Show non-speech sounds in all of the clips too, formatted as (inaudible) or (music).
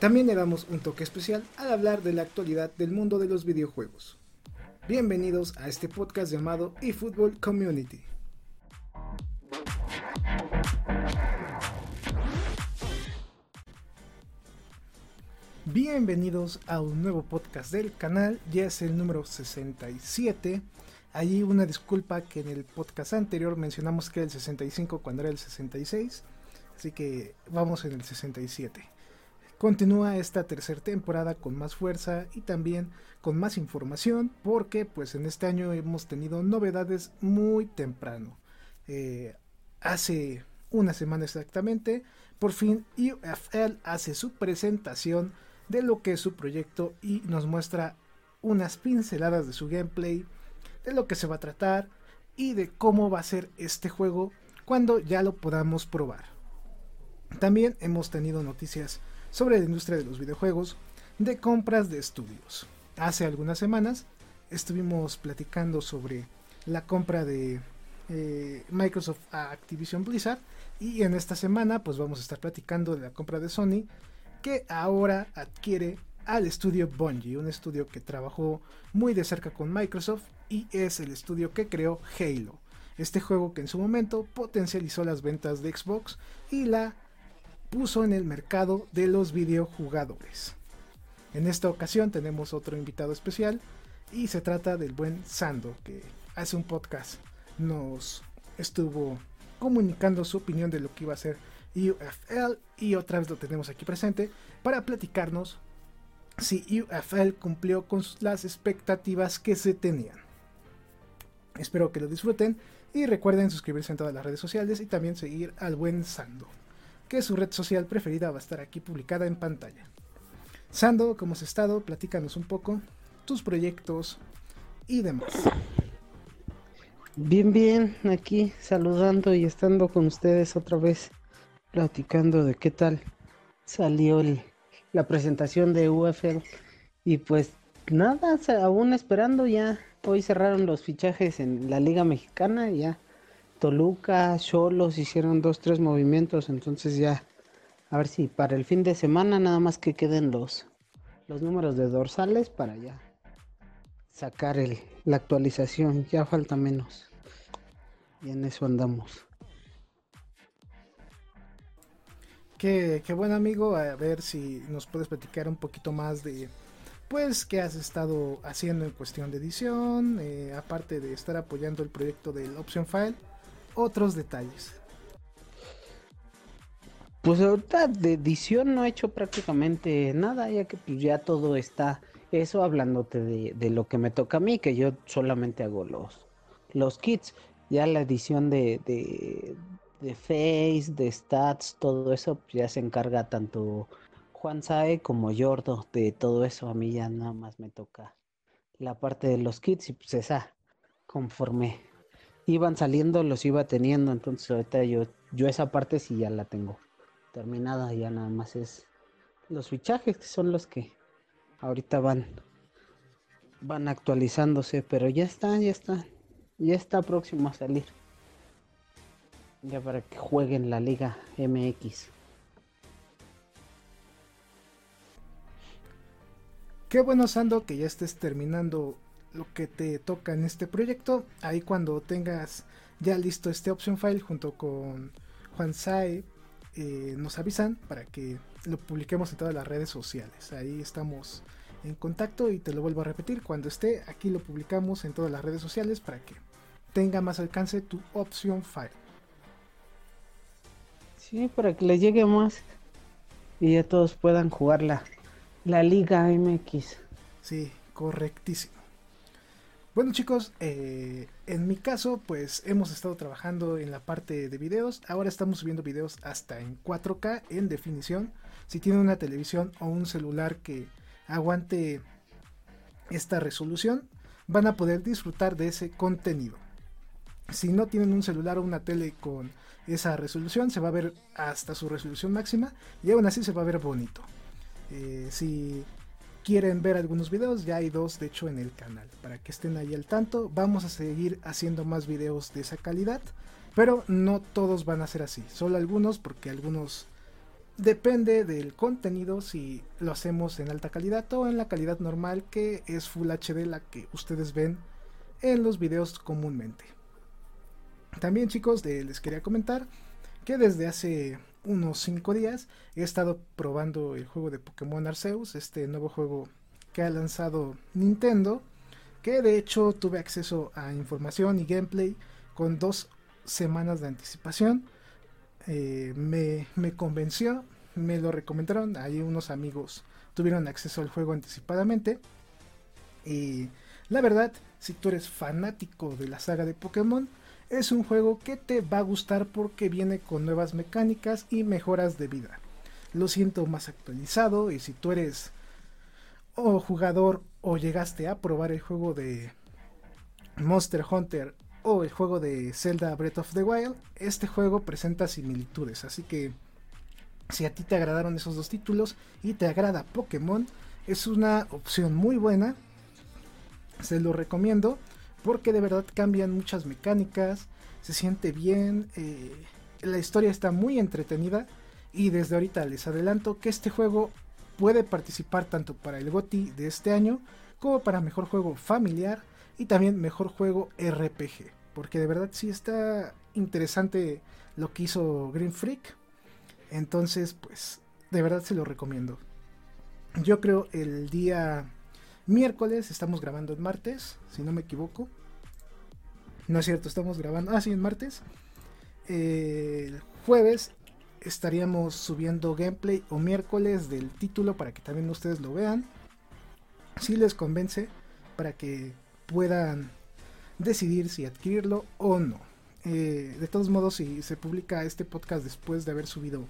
También le damos un toque especial al hablar de la actualidad del mundo de los videojuegos. Bienvenidos a este podcast llamado eFootball Community. Bienvenidos a un nuevo podcast del canal, ya es el número 67. Allí una disculpa que en el podcast anterior mencionamos que era el 65 cuando era el 66, así que vamos en el 67. Continúa esta tercera temporada con más fuerza y también con más información porque pues en este año hemos tenido novedades muy temprano. Eh, hace una semana exactamente, por fin UFL hace su presentación de lo que es su proyecto y nos muestra unas pinceladas de su gameplay, de lo que se va a tratar y de cómo va a ser este juego cuando ya lo podamos probar. También hemos tenido noticias sobre la industria de los videojuegos, de compras de estudios. Hace algunas semanas estuvimos platicando sobre la compra de eh, Microsoft a Activision Blizzard y en esta semana pues vamos a estar platicando de la compra de Sony que ahora adquiere al estudio Bungie, un estudio que trabajó muy de cerca con Microsoft y es el estudio que creó Halo, este juego que en su momento potencializó las ventas de Xbox y la puso en el mercado de los videojugadores. En esta ocasión tenemos otro invitado especial y se trata del buen Sando que hace un podcast nos estuvo comunicando su opinión de lo que iba a ser UFL y otra vez lo tenemos aquí presente para platicarnos si UFL cumplió con las expectativas que se tenían. Espero que lo disfruten y recuerden suscribirse en todas las redes sociales y también seguir al buen Sando, que su red social preferida va a estar aquí publicada en pantalla. Sando, ¿cómo has estado? Platícanos un poco tus proyectos y demás. Bien, bien, aquí saludando y estando con ustedes otra vez platicando de qué tal salió la presentación de UFL y pues nada, aún esperando ya. Hoy cerraron los fichajes en la Liga Mexicana, ya Toluca, Cholos hicieron dos, tres movimientos, entonces ya a ver si para el fin de semana nada más que queden los, los números de dorsales para ya sacar el, la actualización, ya falta menos. Y en eso andamos. Qué, buen amigo, a ver si nos puedes platicar un poquito más de, pues, qué has estado haciendo en cuestión de edición, eh, aparte de estar apoyando el proyecto del Option File, otros detalles. Pues ahorita de edición no he hecho prácticamente nada, ya que pues ya todo está, eso hablándote de, de lo que me toca a mí, que yo solamente hago los, los kits, ya la edición de, de face, de stats, todo eso, pues, ya se encarga tanto Juan Sae como Yordo de todo eso. A mí ya nada más me toca la parte de los kits y pues esa, conforme iban saliendo, los iba teniendo. Entonces ahorita yo, yo esa parte sí ya la tengo terminada, ya nada más es los fichajes que son los que ahorita van van actualizándose, pero ya está, ya está, ya está próximo a salir. Ya para que jueguen la Liga MX. Qué bueno, Sando, que ya estés terminando lo que te toca en este proyecto. Ahí cuando tengas ya listo este option file junto con Juan Sai, eh, nos avisan para que lo publiquemos en todas las redes sociales. Ahí estamos en contacto y te lo vuelvo a repetir. Cuando esté, aquí lo publicamos en todas las redes sociales para que tenga más alcance tu option file. Sí, para que les llegue más y ya todos puedan jugar la, la Liga MX. Sí, correctísimo. Bueno chicos, eh, en mi caso pues hemos estado trabajando en la parte de videos. Ahora estamos subiendo videos hasta en 4K en definición. Si tienen una televisión o un celular que aguante esta resolución, van a poder disfrutar de ese contenido. Si no tienen un celular o una tele con esa resolución, se va a ver hasta su resolución máxima y aún así se va a ver bonito. Eh, si quieren ver algunos videos, ya hay dos de hecho en el canal. Para que estén ahí al tanto, vamos a seguir haciendo más videos de esa calidad. Pero no todos van a ser así, solo algunos porque algunos depende del contenido si lo hacemos en alta calidad o en la calidad normal que es Full HD la que ustedes ven en los videos comúnmente. También chicos les quería comentar que desde hace unos 5 días he estado probando el juego de Pokémon Arceus, este nuevo juego que ha lanzado Nintendo, que de hecho tuve acceso a información y gameplay con dos semanas de anticipación. Eh, me, me convenció, me lo recomendaron, ahí unos amigos tuvieron acceso al juego anticipadamente. Y la verdad, si tú eres fanático de la saga de Pokémon, es un juego que te va a gustar porque viene con nuevas mecánicas y mejoras de vida. Lo siento más actualizado y si tú eres o jugador o llegaste a probar el juego de Monster Hunter o el juego de Zelda Breath of the Wild, este juego presenta similitudes, así que si a ti te agradaron esos dos títulos y te agrada Pokémon, es una opción muy buena. Se lo recomiendo porque de verdad cambian muchas mecánicas, se siente bien, eh, la historia está muy entretenida y desde ahorita les adelanto que este juego puede participar tanto para el GOTI de este año como para mejor juego familiar y también mejor juego RPG, porque de verdad sí está interesante lo que hizo Green Freak. Entonces, pues de verdad se lo recomiendo. Yo creo el día miércoles, estamos grabando en martes, si no me equivoco. No es cierto, estamos grabando. Ah, sí, en martes. el jueves estaríamos subiendo gameplay o miércoles del título para que también ustedes lo vean. Si les convence, para que puedan decidir si adquirirlo o no. Eh, de todos modos, si se publica este podcast después de haber subido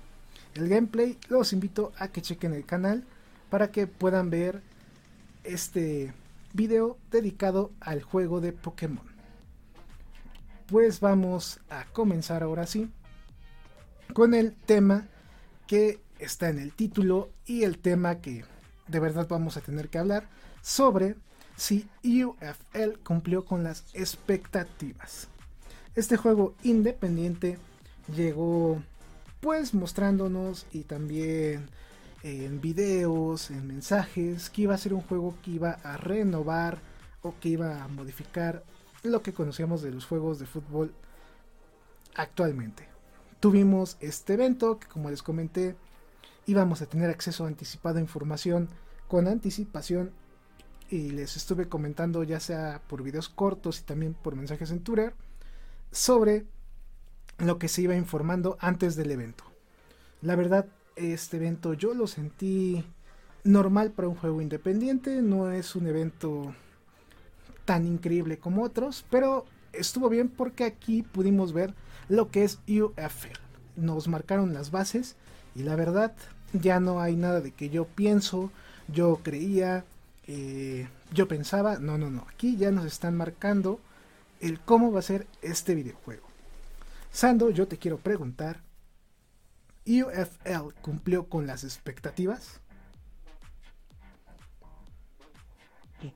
el gameplay, los invito a que chequen el canal para que puedan ver este video dedicado al juego de Pokémon. Pues vamos a comenzar ahora sí con el tema que está en el título y el tema que de verdad vamos a tener que hablar sobre si UFL cumplió con las expectativas. Este juego independiente llegó pues mostrándonos y también en videos, en mensajes, que iba a ser un juego que iba a renovar o que iba a modificar lo que conocíamos de los juegos de fútbol actualmente. Tuvimos este evento que como les comenté íbamos a tener acceso anticipado a información con anticipación y les estuve comentando ya sea por videos cortos y también por mensajes en Twitter sobre lo que se iba informando antes del evento. La verdad, este evento yo lo sentí normal para un juego independiente, no es un evento tan increíble como otros, pero estuvo bien porque aquí pudimos ver lo que es UFL. Nos marcaron las bases y la verdad ya no hay nada de que yo pienso, yo creía, eh, yo pensaba, no, no, no, aquí ya nos están marcando el cómo va a ser este videojuego. Sando, yo te quiero preguntar, ¿UFL cumplió con las expectativas?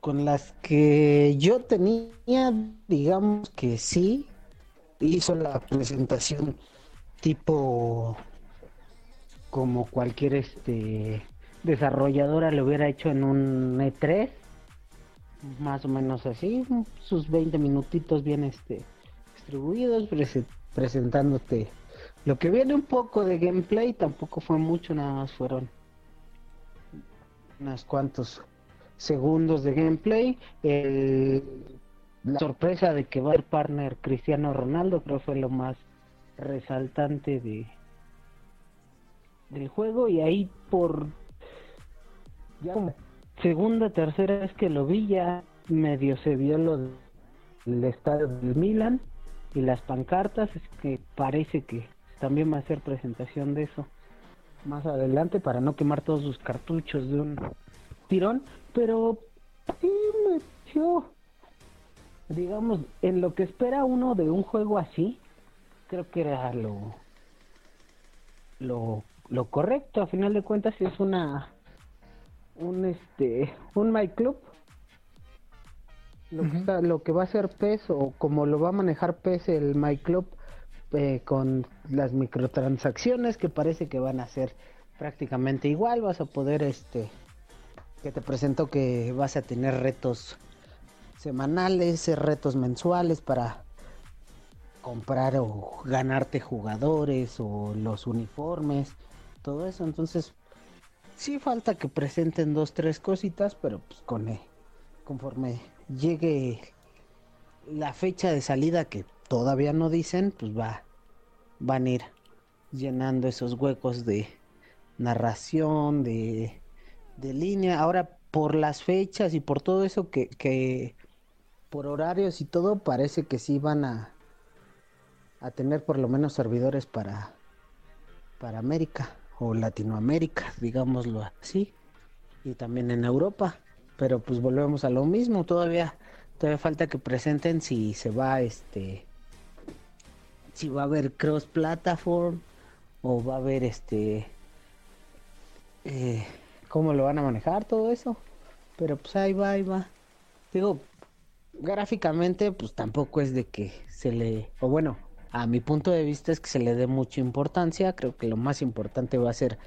Con las que yo tenía, digamos que sí, hizo la presentación tipo como cualquier este desarrolladora lo hubiera hecho en un E3, más o menos así, sus 20 minutitos bien este distribuidos, presentándote lo que viene un poco de gameplay, tampoco fue mucho, nada más fueron unos cuantos segundos de gameplay. la sorpresa de que va el partner Cristiano Ronaldo creo fue lo más resaltante de del juego y ahí por segunda tercera vez que lo vi ya medio se vio lo del estadio del Milan y las pancartas, es que parece que también va a hacer presentación de eso más adelante para no quemar todos sus cartuchos de un tirón, pero pareció, digamos, en lo que espera uno de un juego así, creo que era lo, lo, lo correcto. A final de cuentas, es una, un este, un My Club. Lo, que está, lo que va a ser PES o como lo va a manejar PES el My Club eh, con las microtransacciones que parece que van a ser prácticamente igual. Vas a poder este que te presento que vas a tener retos semanales, retos mensuales para comprar o ganarte jugadores o los uniformes, todo eso. Entonces, sí falta que presenten dos, tres cositas, pero pues con eh, conforme llegue la fecha de salida que todavía no dicen, pues va, van a ir llenando esos huecos de narración, de de línea. Ahora, por las fechas y por todo eso que, que por horarios y todo, parece que sí van a, a tener por lo menos servidores para, para América o Latinoamérica, digámoslo así, y también en Europa. Pero pues volvemos a lo mismo, todavía, todavía falta que presenten si se va este si va a haber cross platform o va a haber este eh, cómo lo van a manejar todo eso. Pero pues ahí va, ahí va. Digo, gráficamente pues tampoco es de que se le, o bueno, a mi punto de vista es que se le dé mucha importancia. Creo que lo más importante va a ser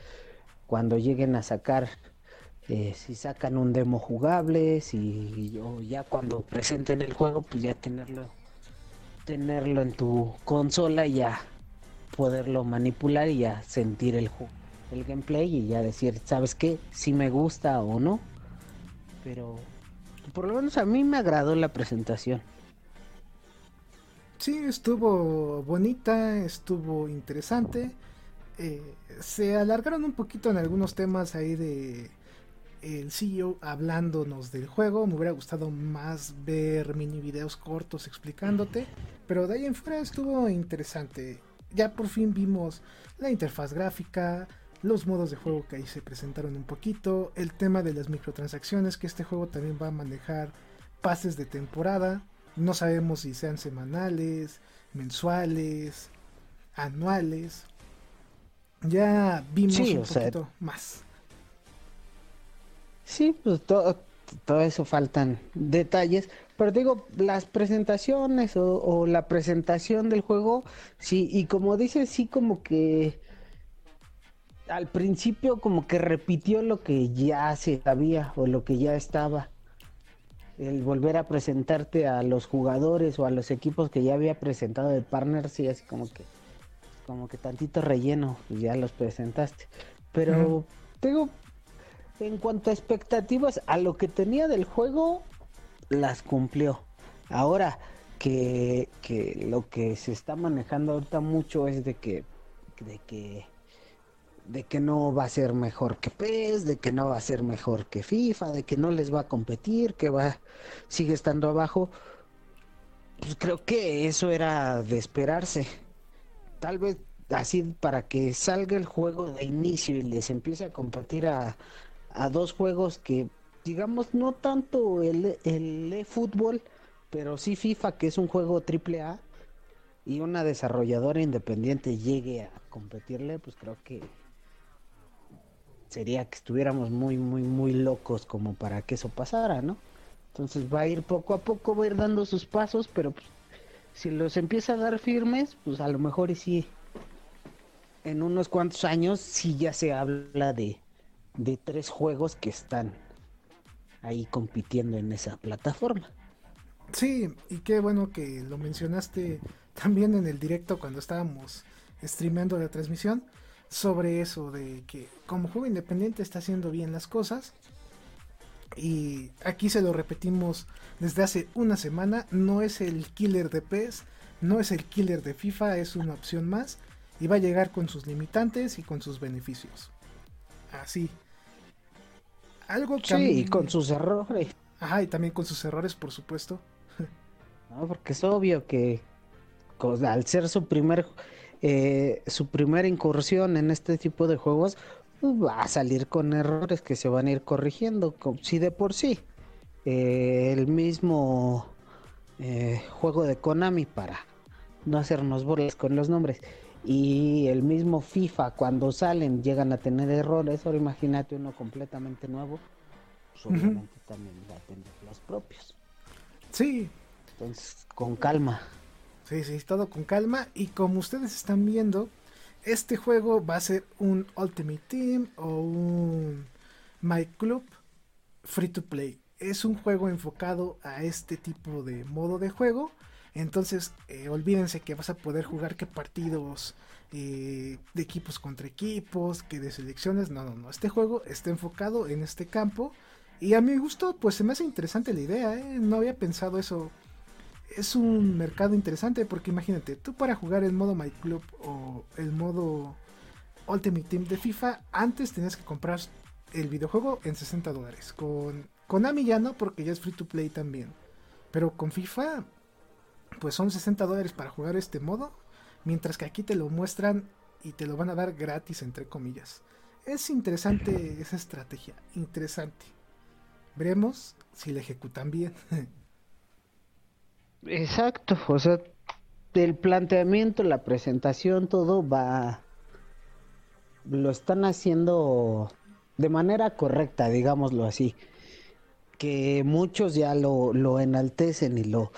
cuando lleguen a sacar, eh, si sacan un demo jugable, si o ya cuando presenten el juego, pues ya tenerlo, tenerlo en tu consola y ya poderlo manipular y ya sentir el juego el gameplay y ya decir, ¿sabes qué? Si me gusta o no. Pero por lo menos a mí me agradó la presentación. Sí, estuvo bonita, estuvo interesante. Eh, se alargaron un poquito en algunos temas ahí de el CEO hablándonos del juego. Me hubiera gustado más ver mini videos cortos explicándote. Pero de ahí en fuera estuvo interesante. Ya por fin vimos la interfaz gráfica, los modos de juego que ahí se presentaron un poquito, el tema de las microtransacciones, que este juego también va a manejar pases de temporada, no sabemos si sean semanales, mensuales, anuales. Ya vimos un poquito más. Sí, pues todo, todo eso faltan detalles, pero digo, las presentaciones o, o, la presentación del juego, sí, y como dices, sí como que al principio como que repitió lo que ya se sabía o lo que ya estaba. El volver a presentarte a los jugadores o a los equipos que ya había presentado de partners y así como que como que tantito relleno, ya los presentaste. Pero tengo en cuanto a expectativas, a lo que tenía del juego las cumplió. Ahora que, que lo que se está manejando ahorita mucho es de que de que de que no va a ser mejor que PES, de que no va a ser mejor que FIFA, de que no les va a competir, que va sigue estando abajo. Pues creo que eso era de esperarse. Tal vez así para que salga el juego de inicio y les empiece a competir a, a dos juegos que digamos no tanto el, el eFootball, pero sí FIFA que es un juego triple A y una desarrolladora independiente llegue a competirle, pues creo que sería que estuviéramos muy, muy, muy locos como para que eso pasara, ¿no? Entonces va a ir poco a poco, va a ir dando sus pasos, pero pues, si los empieza a dar firmes, pues a lo mejor y sí, en unos cuantos años sí ya se habla de, de tres juegos que están ahí compitiendo en esa plataforma. Sí, y qué bueno que lo mencionaste también en el directo cuando estábamos streameando la transmisión sobre eso de que como juego independiente está haciendo bien las cosas. Y aquí se lo repetimos desde hace una semana. No es el killer de PES, no es el killer de FIFA, es una opción más. Y va a llegar con sus limitantes y con sus beneficios. Así. Algo que. Sí, y con sus errores. Ajá, y también con sus errores, por supuesto. (laughs) no, porque es obvio que al ser su primer eh, su primera incursión en este tipo de juegos pues, va a salir con errores que se van a ir corrigiendo, si de por sí eh, el mismo eh, juego de Konami para no hacernos bolas con los nombres y el mismo FIFA cuando salen llegan a tener errores, ahora imagínate uno completamente nuevo, pues obviamente también va a tener los propios. Sí. Entonces, con calma. Sí, sí, todo con calma y como ustedes están viendo, este juego va a ser un Ultimate Team o un My Club free to play. Es un juego enfocado a este tipo de modo de juego entonces, eh, olvídense que vas a poder jugar que partidos eh, de equipos contra equipos, que de selecciones. No, no, no. Este juego está enfocado en este campo. Y a mi gusto, pues se me hace interesante la idea. ¿eh? No había pensado eso. Es un mercado interesante porque imagínate, tú para jugar el modo My Club o el modo Ultimate Team de FIFA, antes tenías que comprar el videojuego en 60 dólares. Con Konami ya no, porque ya es free to play también. Pero con FIFA pues son 60 dólares para jugar este modo, mientras que aquí te lo muestran y te lo van a dar gratis, entre comillas. Es interesante esa estrategia, interesante. Veremos si la ejecutan bien. (laughs) Exacto, o sea, el planteamiento, la presentación, todo va... Lo están haciendo de manera correcta, digámoslo así. Que muchos ya lo, lo enaltecen y lo,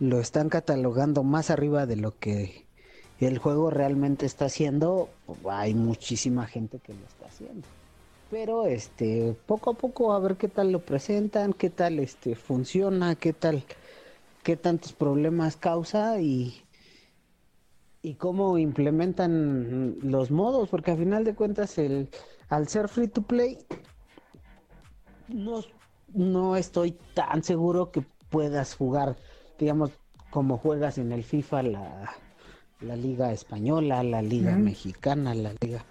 lo están catalogando más arriba de lo que el juego realmente está haciendo, hay muchísima gente que lo está haciendo. Pero este, poco a poco a ver qué tal lo presentan, qué tal este funciona, qué tal qué tantos problemas causa y y cómo implementan los modos, porque al final de cuentas el al ser free to play no no estoy tan seguro que puedas jugar digamos, como juegas en el FIFA la, la liga española, la liga mexicana, la liga...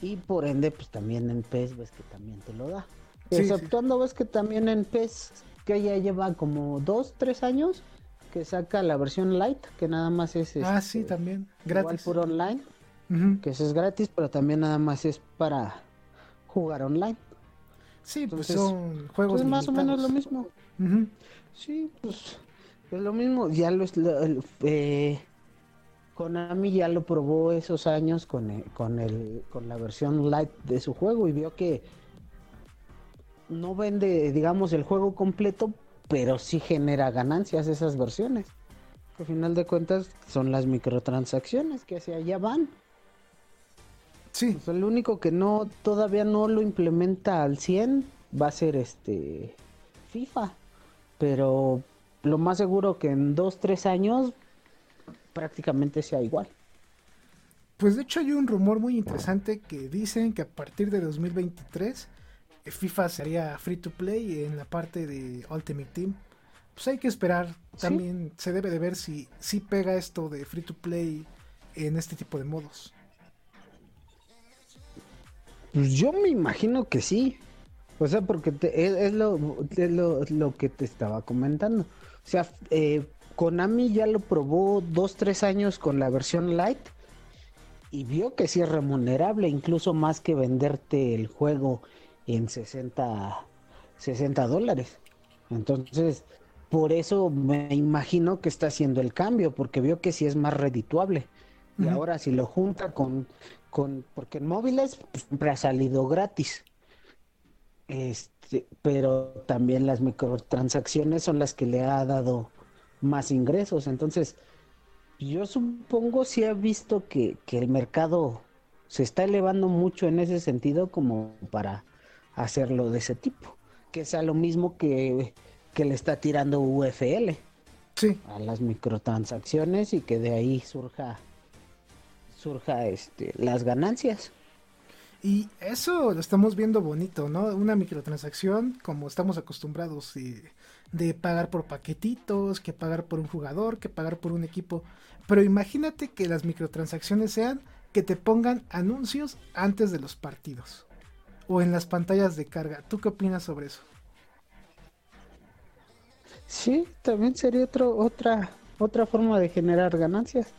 Y por ende, pues también en PES ves que también te lo da. Exceptuando ves que también en PES, que ya lleva como dos, tres años, que saca la versión light, que nada más es... ah, sí, este, también, gratis. por online, que eso es gratis, pero también nada más es para jugar online. Sí, pues son juegos... Es pues, más o menos lo mismo. Sí, pues es lo mismo, ya lo, eh, Konami ya lo probó esos años con el, con el con la versión light de su juego y vio que no vende, digamos, el juego completo, pero sí genera ganancias esas versiones. al final de cuentas son las microtransacciones que hacia allá van. Sí. Pues el único que no todavía no lo implementa al 100 va a ser este FIFA. Pero lo más seguro que en dos, tres años prácticamente sea igual. Pues de hecho hay un rumor muy interesante que dicen que a partir de 2023 eh, FIFA sería free to play en la parte de Ultimate Team. Pues hay que esperar. También se debe de ver si, si pega esto de free to play en este tipo de modos. Pues yo me imagino que sí. O sea, porque es, lo, es lo, que te estaba comentando. O sea, eh, Konami ya lo probó dos, tres años con la versión light y vio que sí es remunerable, incluso más que venderte el juego en 60, 60 dólares. Entonces, por eso me imagino que está haciendo el cambio, porque vio que sí es más redituable. Y ahora si lo junta con, con porque en móviles pues, siempre ha salido gratis. Este, pero también las microtransacciones son las que le ha dado más ingresos. Entonces, yo supongo si ha visto que, el mercado se está elevando mucho en ese sentido como para hacerlo de ese tipo. Que sea lo mismo que, que le está tirando UFL sí. a las microtransacciones y que de ahí surja surja este las ganancias. Y eso lo estamos viendo bonito, ¿no? Una microtransacción como estamos acostumbrados de pagar por paquetitos, que pagar por un jugador, que pagar por un equipo. Pero imagínate que las microtransacciones sean que te pongan anuncios antes de los partidos o en las pantallas de carga. ¿Tú qué opinas sobre eso? Sí, también sería otro, otra, otra forma de generar ganancias.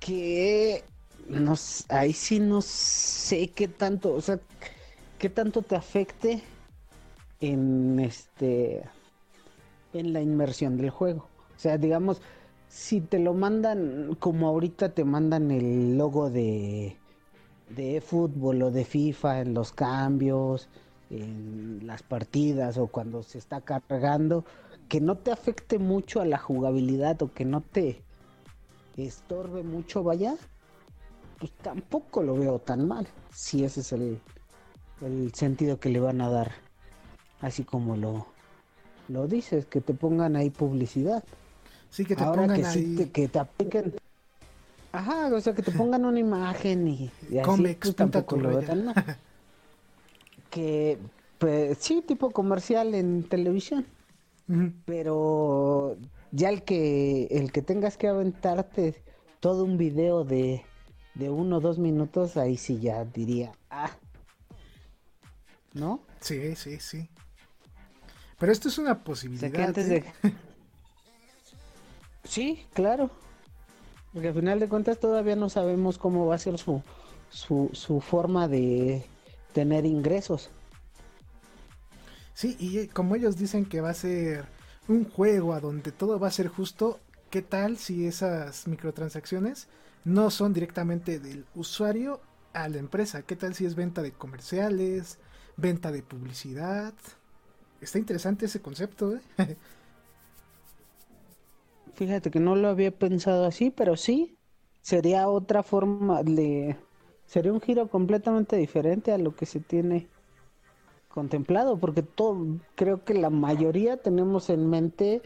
Que no, ahí sí no sé qué tanto, o sea, qué tanto te afecte en este en la inmersión del juego. O sea, digamos, si te lo mandan como ahorita te mandan el logo de de fútbol o de FIFA en los cambios, en las partidas o cuando se está cargando, que no te afecte mucho a la jugabilidad o que no te estorbe mucho, vaya, pues tampoco lo veo tan mal, si ese es el, el sentido que le van a dar, así como lo, lo dices, que te pongan ahí publicidad. Sí, que te pongan que ahí... te, que te apliquen... Ajá, o sea, que te (laughs) pongan una imagen y, y así, pues, tampoco lo veo tan mal. (laughs) que, pues, sí, tipo comercial en televisión. Pero ya el que el que tengas que aventarte todo un video de, de uno o dos minutos, ahí sí ya diría, ah, ¿no? Sí, sí, sí. Pero esto es una posibilidad. que antes ¿eh? de... sí, claro. Porque al final de cuentas todavía no sabemos cómo va a ser su, su, su forma de tener ingresos. Sí, y como ellos dicen que va a ser un juego a donde todo va a ser justo, ¿qué tal si esas microtransacciones no son directamente del usuario a la empresa? ¿Qué tal si es venta de comerciales, venta de publicidad? Está interesante ese concepto, ¿eh? (laughs) Fíjate que no lo había pensado así, pero sí, sería otra forma de... Sería un giro completamente diferente a lo que se tiene contemplado, porque todo, creo que la mayoría tenemos en mente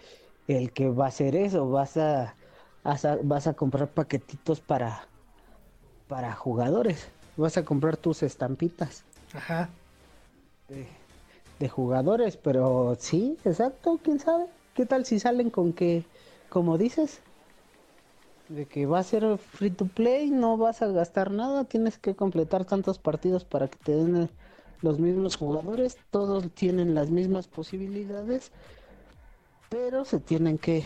el que va a ser eso, vas a, vas a comprar paquetitos para, para jugadores, vas a comprar tus estampitas. Ajá. De, de jugadores, pero sí, exacto, quién sabe. ¿Qué tal si salen con que, como dices, de que va a ser free to play, no vas a gastar nada, tienes que completar tantos partidos para que te den los mismos jugadores, todos tienen las mismas posibilidades, pero se tienen que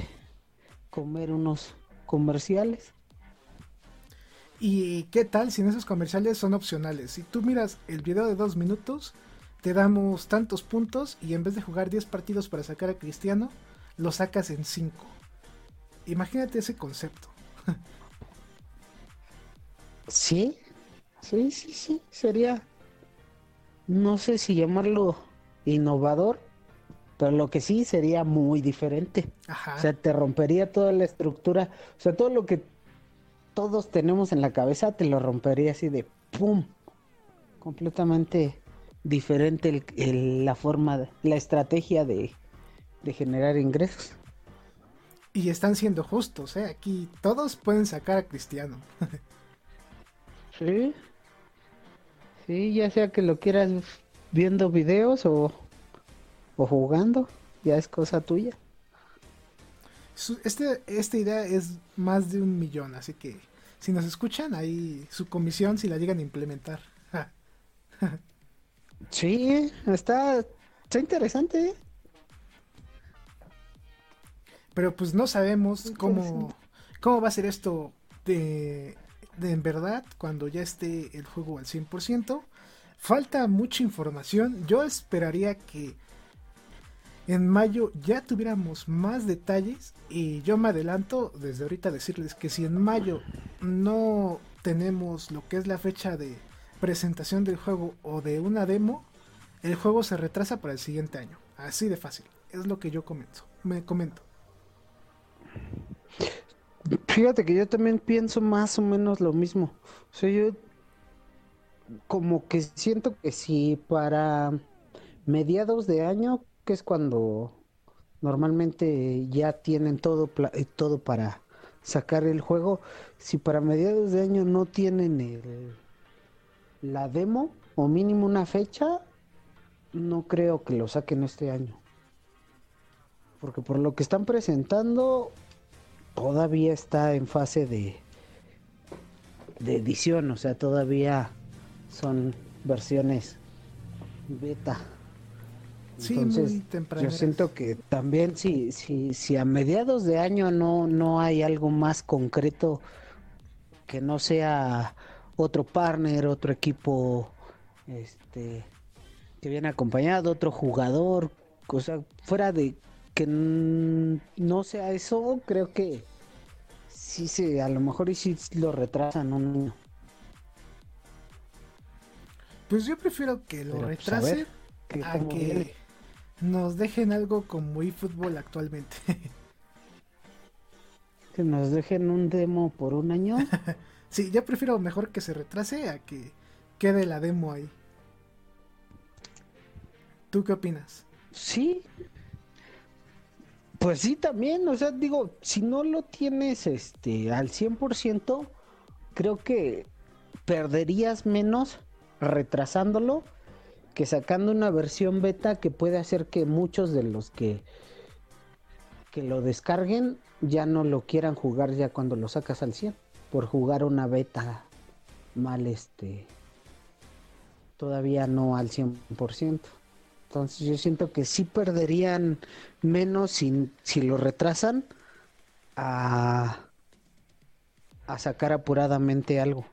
comer unos comerciales. ¿Y qué tal si en esos comerciales son opcionales? Si tú miras el video de dos minutos, te damos tantos puntos y en vez de jugar 10 partidos para sacar a Cristiano, lo sacas en 5. Imagínate ese concepto. (laughs) sí, sí, sí, sí, sería, no sé si llamarlo innovador, pero lo que sí sería muy diferente. Ajá. O sea, te rompería toda la estructura, o sea, todo lo que todos tenemos en la cabeza te lo rompería así de ¡pum! Completamente diferente el, el, la forma, la estrategia de, de, generar ingresos. Y están siendo justos, ¿eh? Aquí todos pueden sacar a Cristiano. sí. Sí, ya sea que lo quieras viendo videos o, o jugando, ya es cosa tuya. Este, esta idea es más de un millón, así que si nos escuchan, ahí su comisión si la llegan a implementar. (laughs) Sí, está, está interesante. Pero pues no sabemos cómo, cómo va a ser esto de, de en verdad cuando ya esté el juego al 100%. Falta mucha información. Yo esperaría que en mayo ya tuviéramos más detalles y yo me adelanto desde ahorita a decirles que si en mayo no tenemos lo que es la fecha de presentación del juego o de una demo, el juego se retrasa para el siguiente año. Así de fácil. Es lo que yo comento. Me comento. Fíjate que yo también pienso más o menos lo mismo. O sea, yo como que siento que si para mediados de año, que es cuando normalmente ya tienen todo todo para sacar el juego, si para mediados de año no tienen la demo o mínimo una fecha, no creo que lo saquen este año. Porque por lo que están presentando, todavía está en fase de edición, o sea, todavía son versiones beta. Entonces, muy temprano. Yo siento que también si, si, si a mediados de año no, no hay algo más concreto que no sea otro partner, otro equipo este Que viene acompañado otro jugador, cosa fuera de que no sea eso, creo que sí se, a lo mejor y sí lo retrasan un niño. Pues yo prefiero que lo pues, retrase a, que nos dejen algo como eFootball actualmente. (laughs) que nos dejen un demo por un año. (laughs) sí, yo prefiero mejor que se retrase a que quede la demo ahí. ¿Tú qué opinas? Sí. Pues sí, también, o sea, digo, si no lo tienes este al 100%, creo que perderías menos retrasándolo que sacando una versión beta que puede hacer que muchos de los que que lo descarguen ya no lo quieran jugar ya cuando lo sacas al 100 por jugar una beta mal este todavía no al 100%. Entonces yo siento que sí perderían menos si, si lo retrasan a, a sacar apuradamente algo.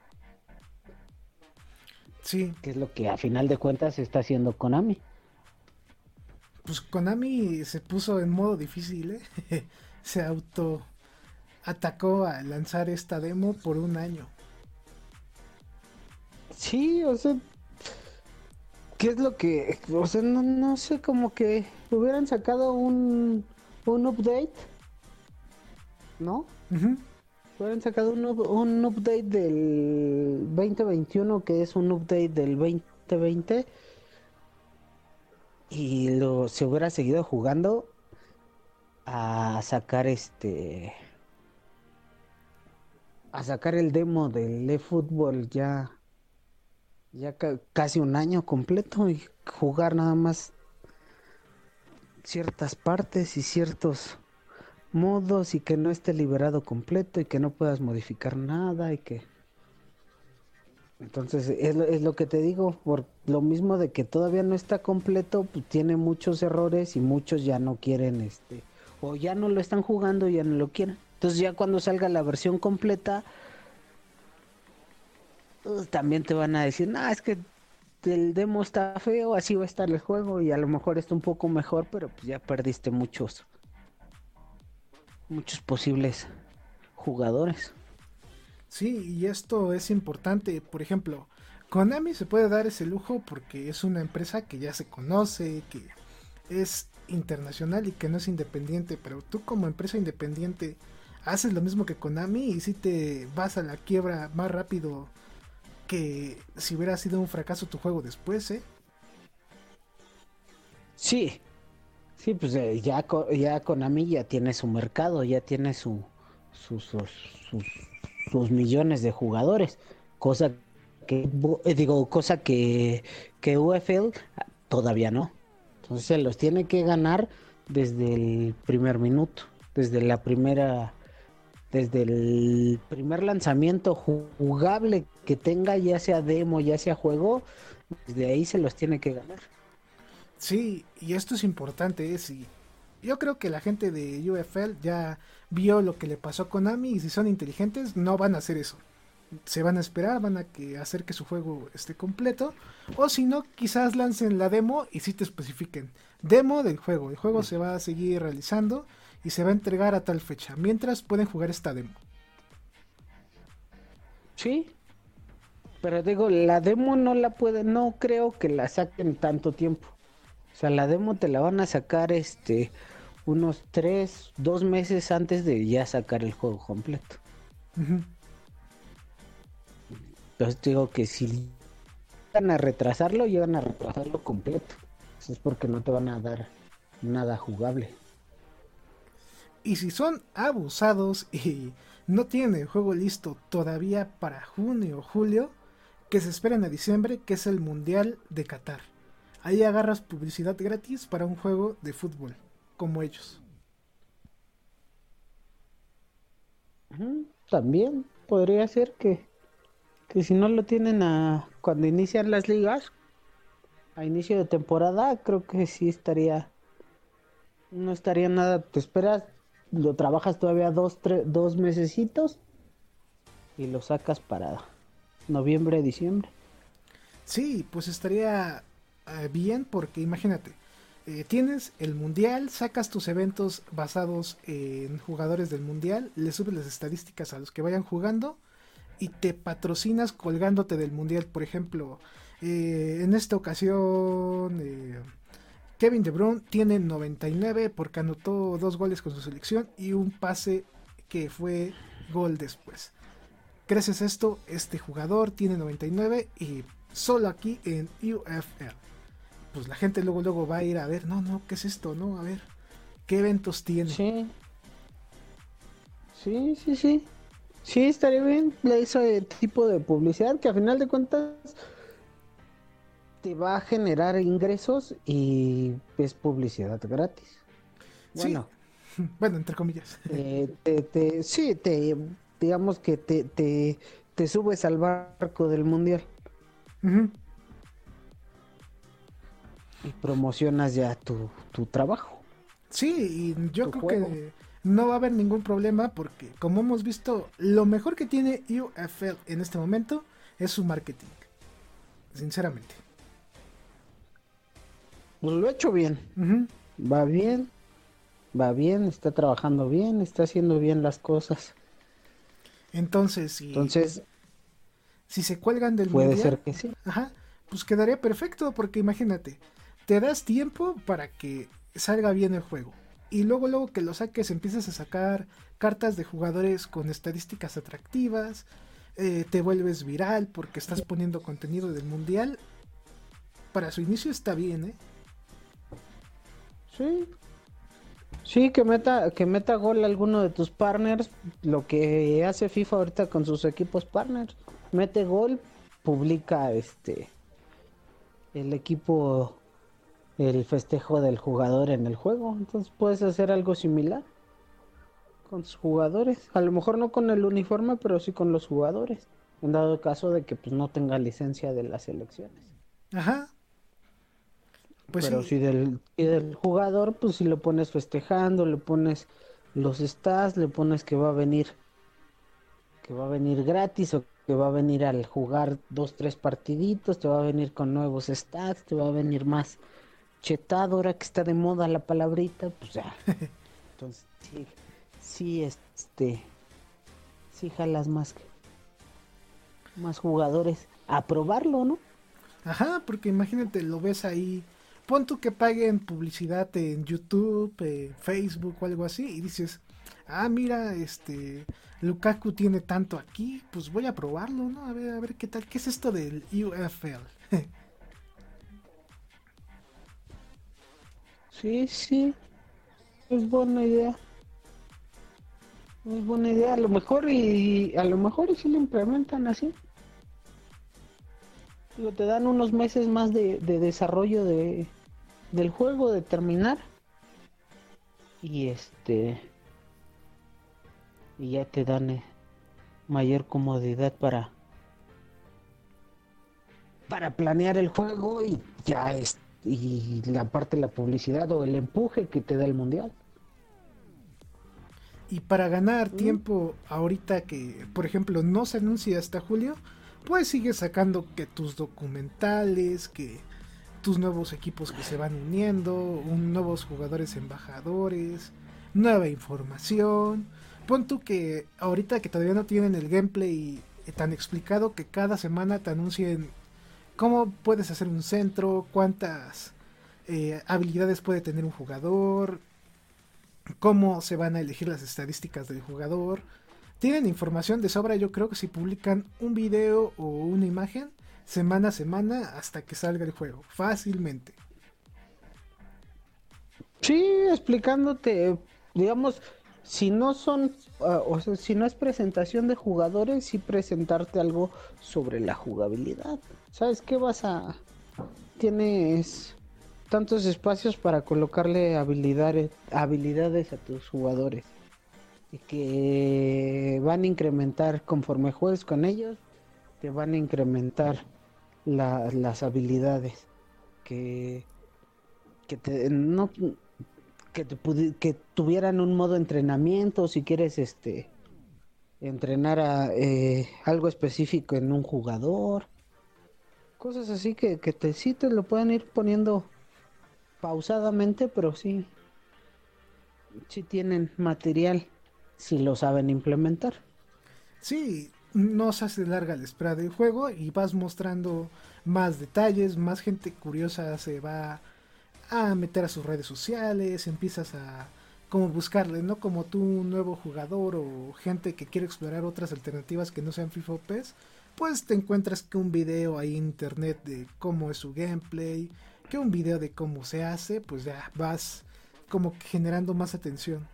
Sí. Que es lo que a final de cuentas está haciendo Konami. Pues Konami se puso en modo difícil, ¿eh? (laughs) se auto atacó a lanzar esta demo por un año. Sí, o sea, ¿qué es lo que, o sea, no, sé, como que hubieran sacado un, un update, ¿no? Hubieran sacado un, un update del 2021 que es un update del 2020 y lo se hubiera seguido jugando a sacar este a sacar el demo del eFootball ya ya casi un año completo y jugar nada más ciertas partes y ciertos modos y que no esté liberado completo y que no puedas modificar nada y que entonces es lo, es lo que te digo por lo mismo de que todavía no está completo pues tiene muchos errores y muchos ya no quieren este o ya no lo están jugando ya no lo quieren. Entonces ya cuando salga la versión completa, pues, también te van a decir, no, es que el demo está feo, así va a estar el juego y a lo mejor está un poco mejor, pero pues ya perdiste muchos, muchos posibles jugadores. Sí, y esto es importante, por ejemplo, Konami se puede dar ese lujo porque es una empresa que ya se conoce, que es internacional y que no es independiente, pero tú como empresa independiente haces lo mismo que Konami y si te vas a la quiebra más rápido que si hubiera sido un fracaso tu juego después, ¿eh? Sí, sí, pues eh, ya, ya Konami ya tiene su mercado, ya tiene su, sus, sus, millones de jugadores, cosa que, eh, digo, cosa que, que UFL todavía no. Entonces se los tiene que ganar desde el primer minuto, desde la primera, desde el primer lanzamiento jugable que tenga, ya sea demo, ya sea juego, desde ahí se los tiene que ganar. Sí, y esto es importante, yo creo que la gente de UFL ya vio lo que le pasó a Konami y si son inteligentes no van a hacer eso se van a esperar, van a que hacer que su juego esté completo. O si no, quizás lancen la demo y si te especifiquen. Demo del juego. El juego se va a seguir realizando y se va a entregar a tal fecha. Mientras pueden jugar esta demo. Sí. Pero digo, la demo no la pueden, no creo que la saquen tanto tiempo. O sea, la demo te la van a sacar este unos 3, 2 meses antes de ya sacar el juego completo. Entonces digo que si llegan a retrasarlo, llegan a retrasarlo completo. Eso es porque no te van a dar nada jugable. Y si son abusados y no tienen el juego listo todavía para junio o julio, que se esperen a diciembre, que es el Mundial de Qatar. Ahí agarras publicidad gratis para un juego de fútbol, como ellos. También podría ser que que si no lo tienen a cuando inician las ligas, a inicio de temporada, creo que sí estaría, no estaría nada, te esperas, lo trabajas todavía dos, tres, dos mesecitos y lo sacas para noviembre, diciembre. Sí, pues estaría eh, bien porque imagínate, eh, tienes el mundial, sacas tus eventos basados en jugadores del mundial, le subes las estadísticas a los que vayan jugando y te patrocinas colgándote del mundial. Por ejemplo, eh, en esta ocasión Kevin De Bruyne tiene 99 porque anotó dos goles con su selección y un pase que fue gol después. Gracias a esto, este jugador tiene 99 y solo aquí en UFL pues la gente luego luego va a ir a ver, no, no, ¿qué es esto? No, a ver, ¿qué eventos tiene? Sí. Sí, sí, sí. Sí, estaría bien ese tipo de publicidad que a final de cuentas te va a generar ingresos y es publicidad gratis. Bueno, (laughs) bueno, entre comillas. te, sí, te, digamos que te, te, te subes al barco del mundial y promocionas ya tu, trabajo. Sí, y yo creo que no va a haber ningún problema porque como hemos visto, lo mejor que tiene UFL en este momento es su marketing. Sinceramente. Pues lo ha hecho bien. Va bien. Va bien, está trabajando bien, está haciendo bien las cosas. Entonces, si, Entonces, si se cuelgan del puede ser que sí. Ajá, pues quedaría perfecto porque imagínate, te das tiempo para que salga bien el juego. Y luego, luego que lo saques, empiezas a sacar cartas de jugadores con estadísticas atractivas. Eh, te vuelves viral porque estás poniendo contenido del mundial. Para su inicio está bien, ¿eh? Sí. Sí, que meta, que meta gol alguno de tus partners. Lo que hace FIFA ahorita con sus equipos partners. Mete gol, publica este el equipo el festejo del jugador en el juego. Entonces puedes hacer algo similar con sus jugadores. A lo mejor no con el uniforme, pero sí con los jugadores. En dado caso de que pues, no tenga licencia de las elecciones. Ajá. Pues pero si del, del jugador, pues si lo pones festejando, le pones los stats, le pones que va a venir que va a venir gratis o que va a venir al jugar dos, tres partiditos, te va a venir con nuevos stats, te va a venir más chetado, ahora que está de moda la palabrita, pues ya. (laughs) Entonces, sí, sí, este, sí jalas más, más jugadores a probarlo, ¿no? Ajá, porque imagínate, lo ves ahí, pon tú que paguen publicidad en YouTube, en Facebook o algo así, y dices, ah, mira, este, Lukaku tiene tanto aquí, pues voy a probarlo, ¿no? A ver, a ver qué tal, qué es esto del UFL. (laughs) Sí, sí. Es buena idea. Es buena idea. A lo mejor y a lo mejor y si lo implementan así. Digo, te dan unos meses más de, desarrollo de, del juego, de terminar. Y este. Y ya te dan eh, mayor comodidad para. Para planear el juego y ya este y la parte de la publicidad o el empuje que te da el mundial. Y para ganar mm. tiempo ahorita que, por ejemplo, no se anuncia hasta julio, pues sigues sacando que tus documentales, que tus nuevos equipos que se van uniendo, un, nuevos jugadores embajadores, nueva información. Pon tú que ahorita que todavía no tienen el gameplay tan explicado que cada semana te anuncien cómo puedes hacer un centro, cuántas eh, habilidades puede tener un jugador, cómo se van a elegir las estadísticas del jugador. Tienen información de sobra, yo creo que si publican un video o una imagen semana a semana hasta que salga el juego, fácilmente. Sí, explicándote, digamos, si no son, ah, o sea, si no es presentación de jugadores, sí presentarte algo sobre la jugabilidad. ¿Sabes qué vas a...? Tienes tantos espacios para colocarle habilidades, habilidades a tus jugadores y que van a incrementar conforme juegues con ellos, te van a incrementar las habilidades que, que te, no, que, que tuvieran un modo entrenamiento, si quieres este entrenar a eh, algo específico en un jugador, Cosas así que, que te sí lo pueden ir poniendo pausadamente, pero sí, sí tienen material si lo saben implementar. Sí, no se hace larga la espera del juego y vas mostrando más detalles, más gente curiosa se va a meter a sus redes sociales, empiezas a como buscarle, ¿no? Como tú un nuevo jugador o gente que quiere explorar otras alternativas que no sean FIFA o PES, pues te encuentras que un video ahí en internet de cómo es su gameplay, que un video de cómo se hace, pues ya vas como generando más atención.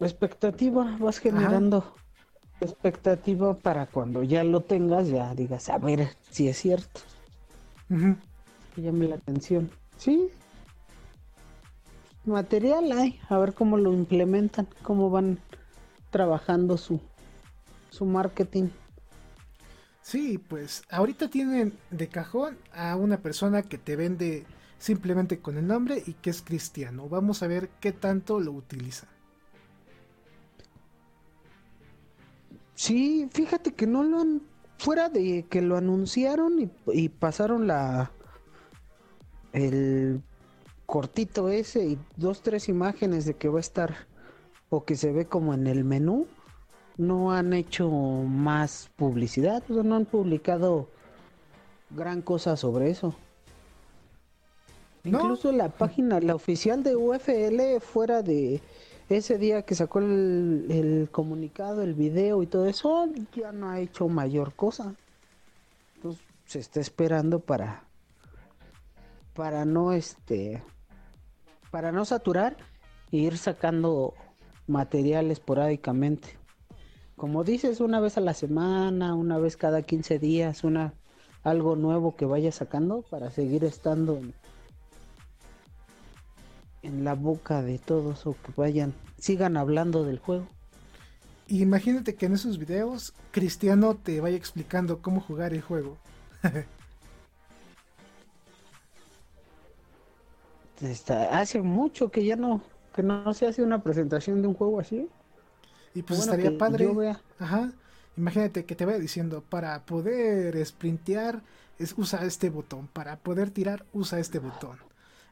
Expectativa, vas generando expectativa para cuando ya lo tengas, ya digas, a ver si es cierto. Que llame la atención. Sí, material hay, a ver cómo lo implementan, cómo van trabajando su, su marketing. Sí, pues ahorita tienen de cajón a una persona que te vende simplemente con el nombre y que es cristiano. Vamos a ver qué tanto lo utiliza. Sí, fíjate que no lo han, fuera de que lo anunciaron y, y pasaron la el cortito ese y dos, tres imágenes de que va a estar o que se ve como en el menú, no han hecho más publicidad, no han publicado gran cosa sobre eso. Incluso la página, la oficial de UFL, fuera de ese día que sacó el, el, comunicado, el video y todo eso, ya no ha hecho mayor cosa. Entonces se está esperando para para no este para no saturar e ir sacando material esporádicamente. Como dices, una vez a la semana, una vez cada 15 días, una algo nuevo que vaya sacando para seguir estando en, en la boca de todos o que vayan, sigan hablando del juego. Imagínate que en esos videos Cristiano te vaya explicando cómo jugar el juego. (laughs) hace mucho que ya no, que no se hace una presentación de un juego así. Y pues estaría padre. Ajá. Imagínate que te vaya diciendo, para poder sprintear, es, usa este botón. Para poder tirar, usa este botón.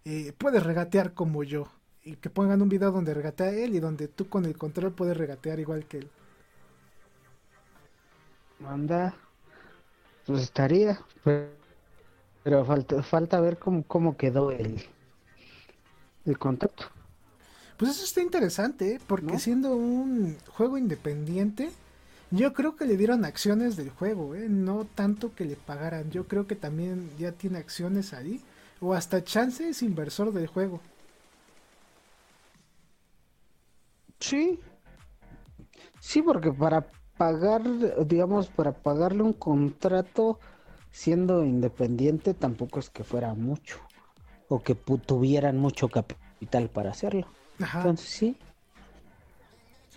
Eh, puedes regatear como yo. Y que pongan un video donde regatea él y donde tú con el control puedes regatear igual que él. Anda. Pues estaría. Pero, falta, falta ver cómo, cómo quedó el, el contacto. Pues eso está interesante, ¿eh? porque siendo un juego independiente, yo creo que le dieron acciones del juego, ¿eh? no tanto que le pagaran. Yo creo que también ya tiene acciones ahí, o hasta chance es inversor del juego. Sí, sí, porque para pagar, digamos, para pagarle un contrato siendo independiente tampoco es que fuera mucho o que tuvieran mucho capital para hacerlo. Entonces sí.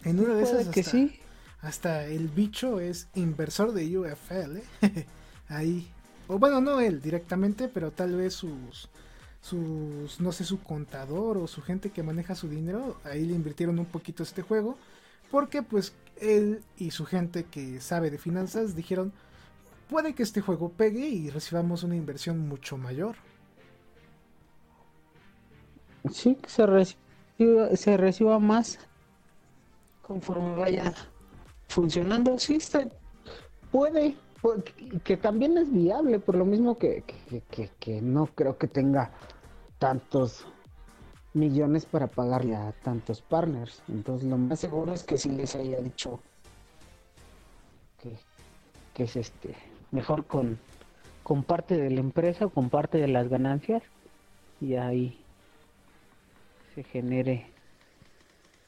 En una de esas hasta, que sí. Hasta el bicho es inversor de UFL, ¿eh? ahí. O bueno, no él directamente, pero tal vez sus sus no sé su contador o su gente que maneja su dinero, ahí le invirtieron un poquito este juego, porque pues él y su gente que sabe de finanzas dijeron, puede que este juego pegue y recibamos una inversión mucho mayor. Sí, que se se reciba más conforme vaya funcionando. Sí, está, puede, que también es viable, por lo mismo que, que, no creo que tenga tantos millones para pagarle a tantos partners. Entonces lo más seguro es que sí les haya dicho que, que es este mejor con, con parte de la empresa con parte de las ganancias y ahí genere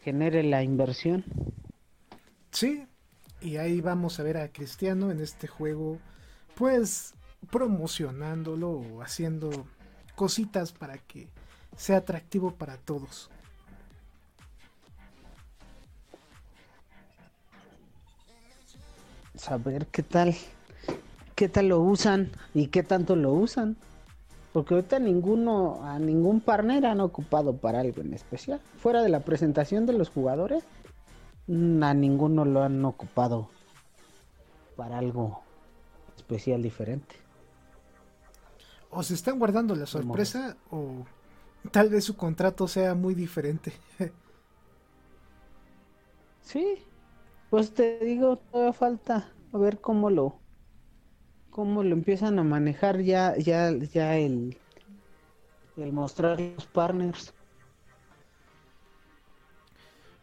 genere la inversión. Sí, y ahí vamos a ver a Cristiano en este juego, pues promocionándolo o haciendo cositas para que sea atractivo para todos. Saber qué tal, qué tal lo usan y qué tanto lo usan. Porque ahorita ninguno, a ningún partner han ocupado para algo en especial. Fuera de la presentación de los jugadores, mm, a ninguno lo han ocupado para algo especial diferente. O se están guardando la sorpresa o tal vez su contrato sea muy diferente. (laughs) sí, pues te digo, todavía falta a ver cómo lo cómo lo empiezan a manejar ya ya ya el el mostrar los partners.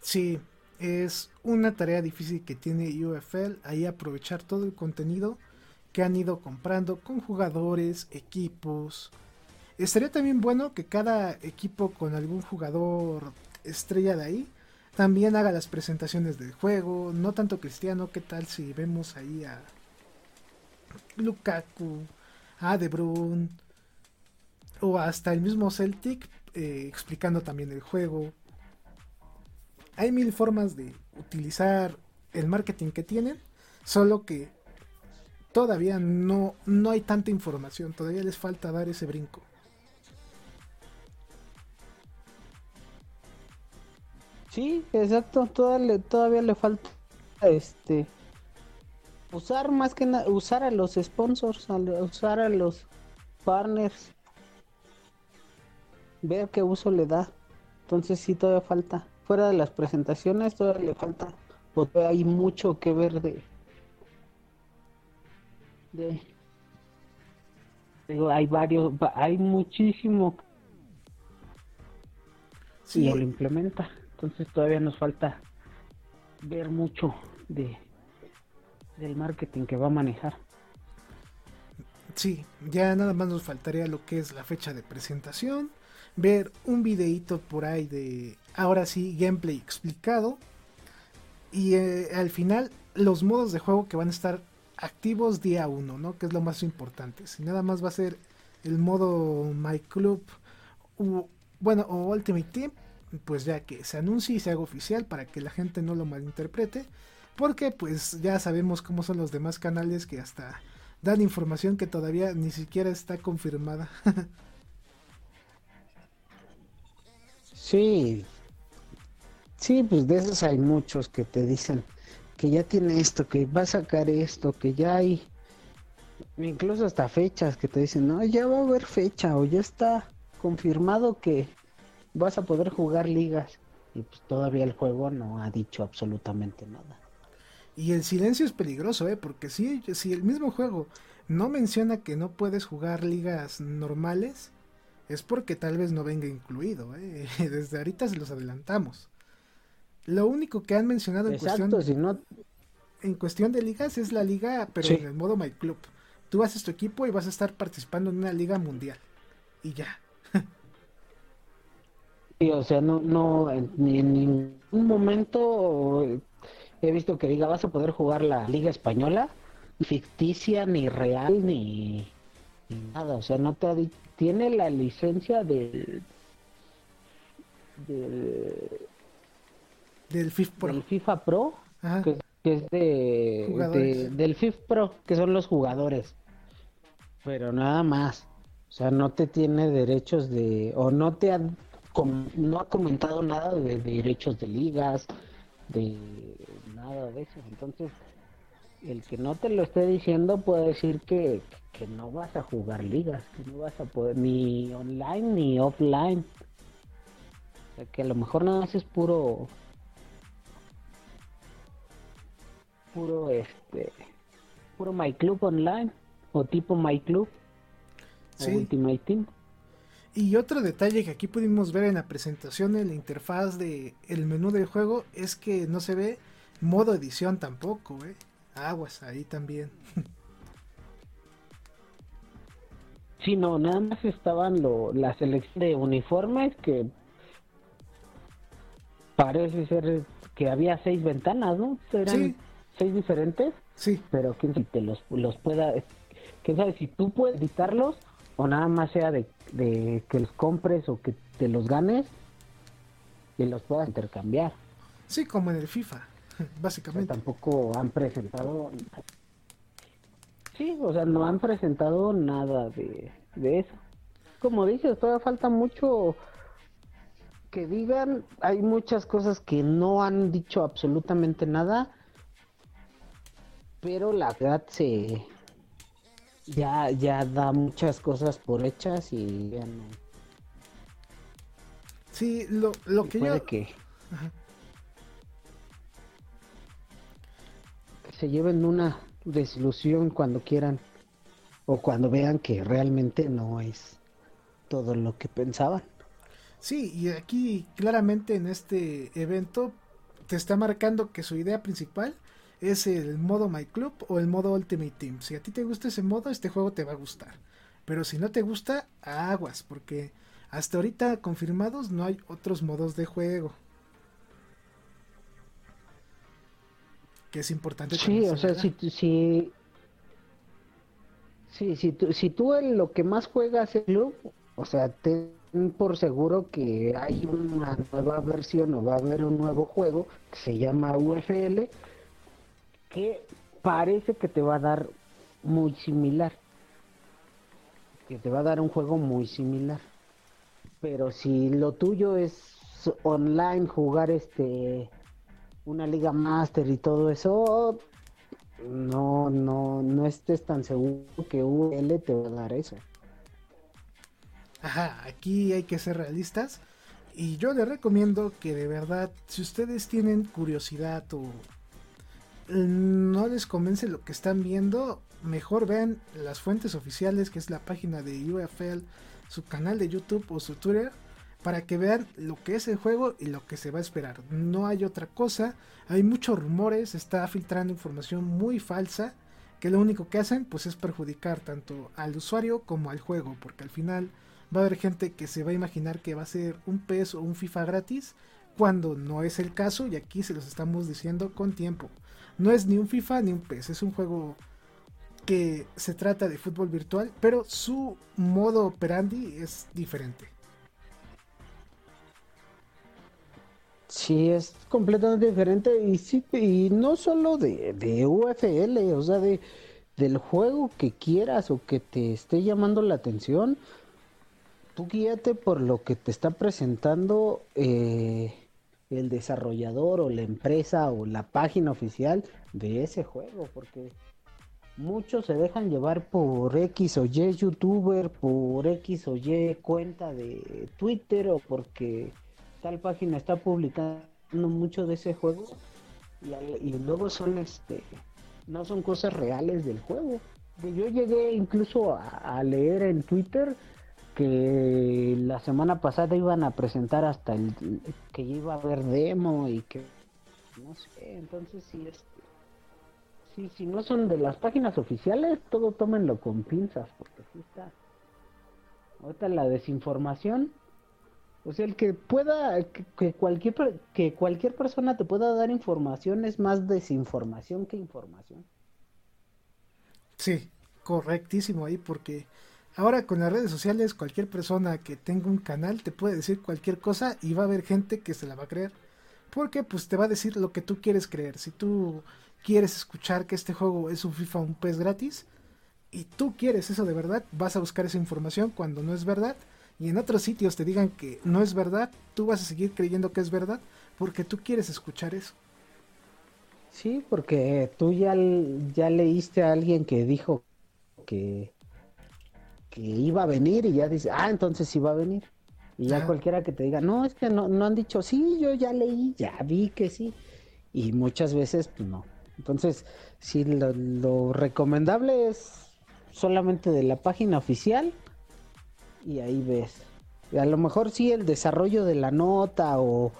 Sí, es una tarea difícil que tiene UFL, ahí aprovechar todo el contenido que han ido comprando con jugadores, equipos. Estaría también bueno que cada equipo con algún jugador estrella de ahí también haga las presentaciones del juego, no tanto Cristiano, ¿qué tal si vemos ahí a Lukaku, a o hasta el mismo Celtic eh, explicando también el juego? hay mil formas de utilizar el marketing que tienen, solo que todavía no, no hay tanta información, todavía les falta dar ese brinco. Sí, exacto, todavía le falta este usar más que nada, usar a los sponsors, usar a los partners, ver qué uso le da. Entonces sí todavía falta fuera de las presentaciones todavía le falta, porque hay mucho que ver de, de digo, hay varios, hay muchísimo sí. y lo implementa, entonces todavía nos falta ver mucho de del marketing que va a manejar. Sí, ya nada más nos faltaría lo que es la fecha de presentación, ver un videito por ahí de, ahora sí, gameplay explicado. Y eh, al final, los modos de juego que van a estar activos día 1, ¿no? Que es lo más importante. Si nada más va a ser el modo My Club, bueno, o Ultimate Team, pues ya que se anuncie y se haga oficial para que la gente no lo malinterprete. Porque pues ya sabemos cómo son los demás canales que hasta dan información que todavía ni siquiera está confirmada. Sí, sí, pues de esos hay muchos que te dicen que ya tiene esto, que va a sacar esto, que ya hay, incluso hasta fechas que te dicen, no, ya va a haber fecha o ya está confirmado que vas a poder jugar ligas y pues todavía el juego no ha dicho absolutamente nada. Y el silencio es peligroso, ¿eh? Porque si, si el mismo juego no menciona que no puedes jugar ligas normales, es porque tal vez no venga incluido. ¿eh? (laughs) Desde ahorita se los adelantamos. Lo único que han mencionado en cuestión, en cuestión de ligas es la liga, pero en el modo My Club. Tú haces tu equipo y vas a estar participando en una liga mundial. Y ya. (laughs) Sí, o sea, no, no, ni en ningún momento he visto que diga vas a poder jugar la liga española, ficticia, ni real, ni, ni nada. O sea, no te ha dicho tiene la licencia del del, FIFA Pro, del FIFA Pro que, es de, del FIFA Pro que son los jugadores. Pero nada más o sea no te tiene derechos de o no te ha no ha comentado nada de derechos de ligas de nada de eso entonces el que no te lo esté diciendo puede decir que, no vas a jugar ligas, que no vas a poder ni online ni offline. O sea, que a lo mejor nada más es puro puro este puro My Club online o tipo My Club sí. Ultimate Team. Y otro detalle que aquí pudimos ver en la presentación en la interfaz de el menú del juego es que no se ve modo edición tampoco, ¿eh? aguas ahí también. Sí, no, nada más estaban lo, la selección de uniformes que parece ser que había seis ventanas, ¿no? Eran seis diferentes. Sí. Pero quién sabe si te los, los pueda, quién sabe si tú puedes editarlos o nada más sea de, de que los compres o que te los ganes y los puedas intercambiar. Sí, como en el FIFA. (laughs) básicamente. tampoco han presentado. Sí, o sea, no han presentado nada de, eso. Como dices, todavía falta mucho que digan. Hay muchas cosas que no han dicho absolutamente nada. Pero la verdad se, ya, ya da muchas cosas por hechas y ya no. Sí, lo, lo que puede yo... que se lleven una desilusión cuando quieran o cuando vean que realmente no es todo lo que pensaban. Sí, y aquí claramente en este evento te está marcando que su idea principal es el modo My Club o el modo Ultimate Team. Si a ti te gusta ese modo, este juego te va a gustar. Pero si no te gusta, aguas, porque hasta ahorita confirmados no hay otros modos de juego. Que es importante. Sí, o sea, si, si, sí, si, tú, si tú lo que más juegas es club, o sea, ten por seguro que hay una nueva versión o va a haber un nuevo juego que se llama UFL que parece que te va a dar muy similar. Que te va a dar un juego muy similar. Pero si lo tuyo es online, jugar este una liga master y todo eso, no, no, no estés tan seguro que UL te va a dar eso. Ajá, aquí hay que ser realistas. Y yo les recomiendo que de verdad, si ustedes tienen curiosidad o no les convence lo que están viendo, mejor vean las fuentes oficiales, que es la página de UFL, su canal de YouTube o su Twitter, para que vean lo que es el juego y lo que se va a esperar. No hay otra cosa, hay muchos rumores, está filtrando información muy falsa, que lo único que hacen pues es perjudicar tanto al usuario como al juego, porque al final va a haber gente que se va a imaginar que va a ser un PES o un FIFA gratis, cuando no es el caso y aquí se los estamos diciendo con tiempo. No es ni un FIFA ni un PES, es un juego que se trata de fútbol virtual, pero su modo operandi es diferente. Sí, es completamente diferente y sí, y no solo de, de UFL, o sea, de del juego que quieras o que te esté llamando la atención, tú guíate por lo que te está presentando eh, el desarrollador o la empresa o la página oficial de ese juego, porque muchos se dejan llevar por X o Y youtuber, por X o Y cuenta de Twitter o porque tal página está publicando mucho de ese juego y, luego son este no son cosas reales del juego. Yo llegué incluso a leer en Twitter que la semana pasada iban a presentar hasta el que iba a haber demo y que no sé, entonces si este si no son de las páginas oficiales, todo tómenlo con pinzas, porque si está ahorita la desinformación, o sea, el que pueda que, cualquier que cualquier persona te pueda dar información es más desinformación que información. Sí, correctísimo ahí porque Ahora con las redes sociales cualquier persona que tenga un canal te puede decir cualquier cosa y va a haber gente que se la va a creer. Porque pues te va a decir lo que tú quieres creer. Si tú quieres escuchar que este juego es un FIFA un pez gratis y tú quieres eso de verdad, vas a buscar esa información cuando no es verdad. Y en otros sitios te digan que no es verdad, tú vas a seguir creyendo que es verdad porque tú quieres escuchar eso. Sí, porque tú ya, ya leíste a alguien que dijo que que iba a venir y ya dice, ah, entonces sí va a venir. Y ya cualquiera que te diga, no, es que no, no han dicho, sí, yo ya leí, ya vi que sí. Y muchas veces, pues no. Entonces, sí, lo, recomendable es solamente de la página oficial y ahí ves. a lo mejor sí el desarrollo de la nota o,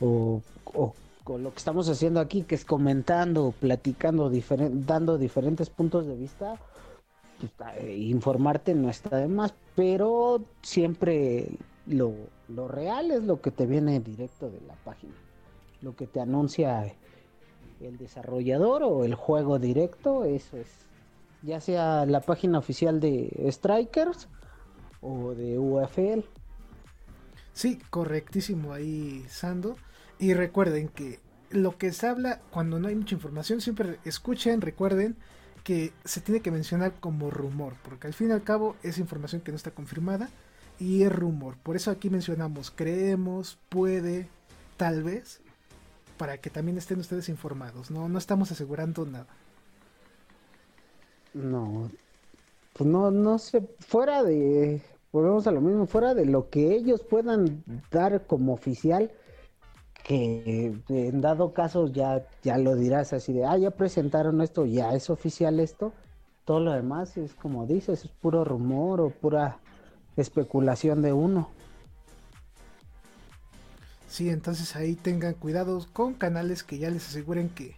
o, o, lo que estamos haciendo aquí, que es comentando, platicando, dando diferentes puntos de vista, eh, informarte no está de más, pero siempre lo, lo real es lo que te viene directo de la página, lo que te anuncia el desarrollador o el juego directo, eso es, ya sea la página oficial de Strikers o de UFL. Sí, correctísimo ahí, Sando. Y recuerden que lo que se habla cuando no hay mucha información, siempre escuchen, recuerden que se tiene que mencionar como rumor, porque al fin y al cabo es información que no está confirmada y es rumor. Por eso aquí mencionamos creemos, puede, tal vez, para que también estén ustedes informados. No, no estamos asegurando nada. No. pues no, no sé, fuera de, volvemos a lo mismo, fuera de lo que ellos puedan dar como oficial, que en dado caso ya, ya lo dirás así de, ah, ya presentaron esto, ya es oficial esto, todo lo demás es como dices, es puro rumor o pura especulación de uno. Sí, entonces ahí tengan cuidado con canales que ya les aseguren que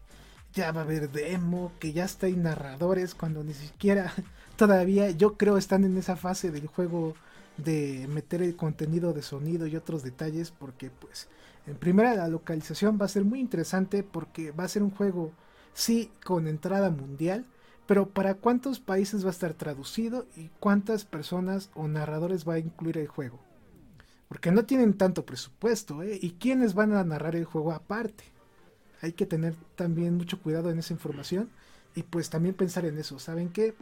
ya va a haber demo, que ya está en narradores, cuando ni siquiera todavía yo creo están en esa fase del juego de meter el contenido de sonido y otros detalles porque pues en primera la localización va a ser muy interesante porque va a ser un juego sí con entrada mundial pero para cuántos países va a estar traducido y cuántas personas o narradores va a incluir el juego. Porque no tienen tanto presupuesto, ¿eh? ¿Y quiénes van a narrar el juego aparte? Hay que tener también mucho cuidado en esa información y pues también pensar en eso. ¿Saben qué?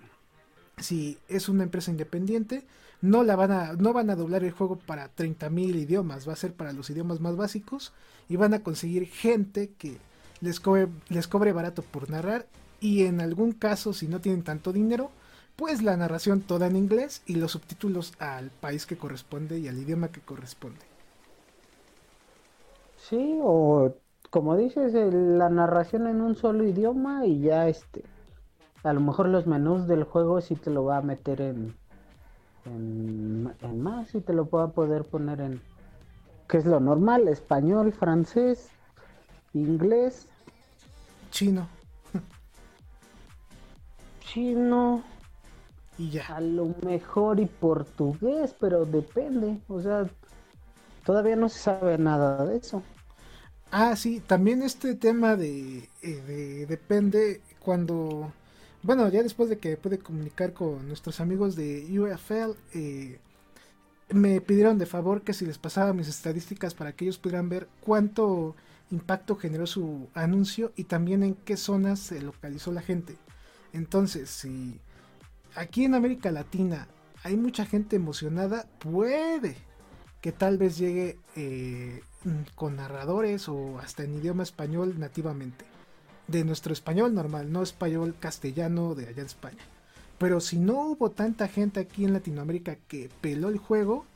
Si es una empresa independiente, no, la van, a, no van a doblar el juego para 30.000 idiomas, va a ser para los idiomas más básicos y van a conseguir gente que les cobre, les cobre barato por narrar y en algún caso si no tienen tanto dinero, pues la narración toda en inglés y los subtítulos al país que corresponde y al idioma que corresponde. Sí, o como dices, la narración en un solo idioma y ya este, a lo mejor los menús del juego sí te lo va a meter en, en, más y te lo va a poder poner en, que es lo normal, español, francés, inglés, chino (laughs) chino. Y ya. A lo mejor y portugués, pero depende. O sea, todavía no se sabe nada de eso. Ah, sí, también este tema de, eh, depende cuando, bueno, ya después de que pude comunicar con nuestros amigos de UFL, eh, me pidieron de favor que si les pasaba mis estadísticas para que ellos pudieran ver cuánto impacto generó su anuncio y también en qué zonas se localizó la gente. Entonces, si aquí en América Latina hay mucha gente emocionada, puede que tal vez llegue eh, con narradores o hasta en idioma español nativamente. De nuestro español normal, no español castellano de allá de España. Pero si no hubo tanta gente aquí en Latinoamérica que peló el juego,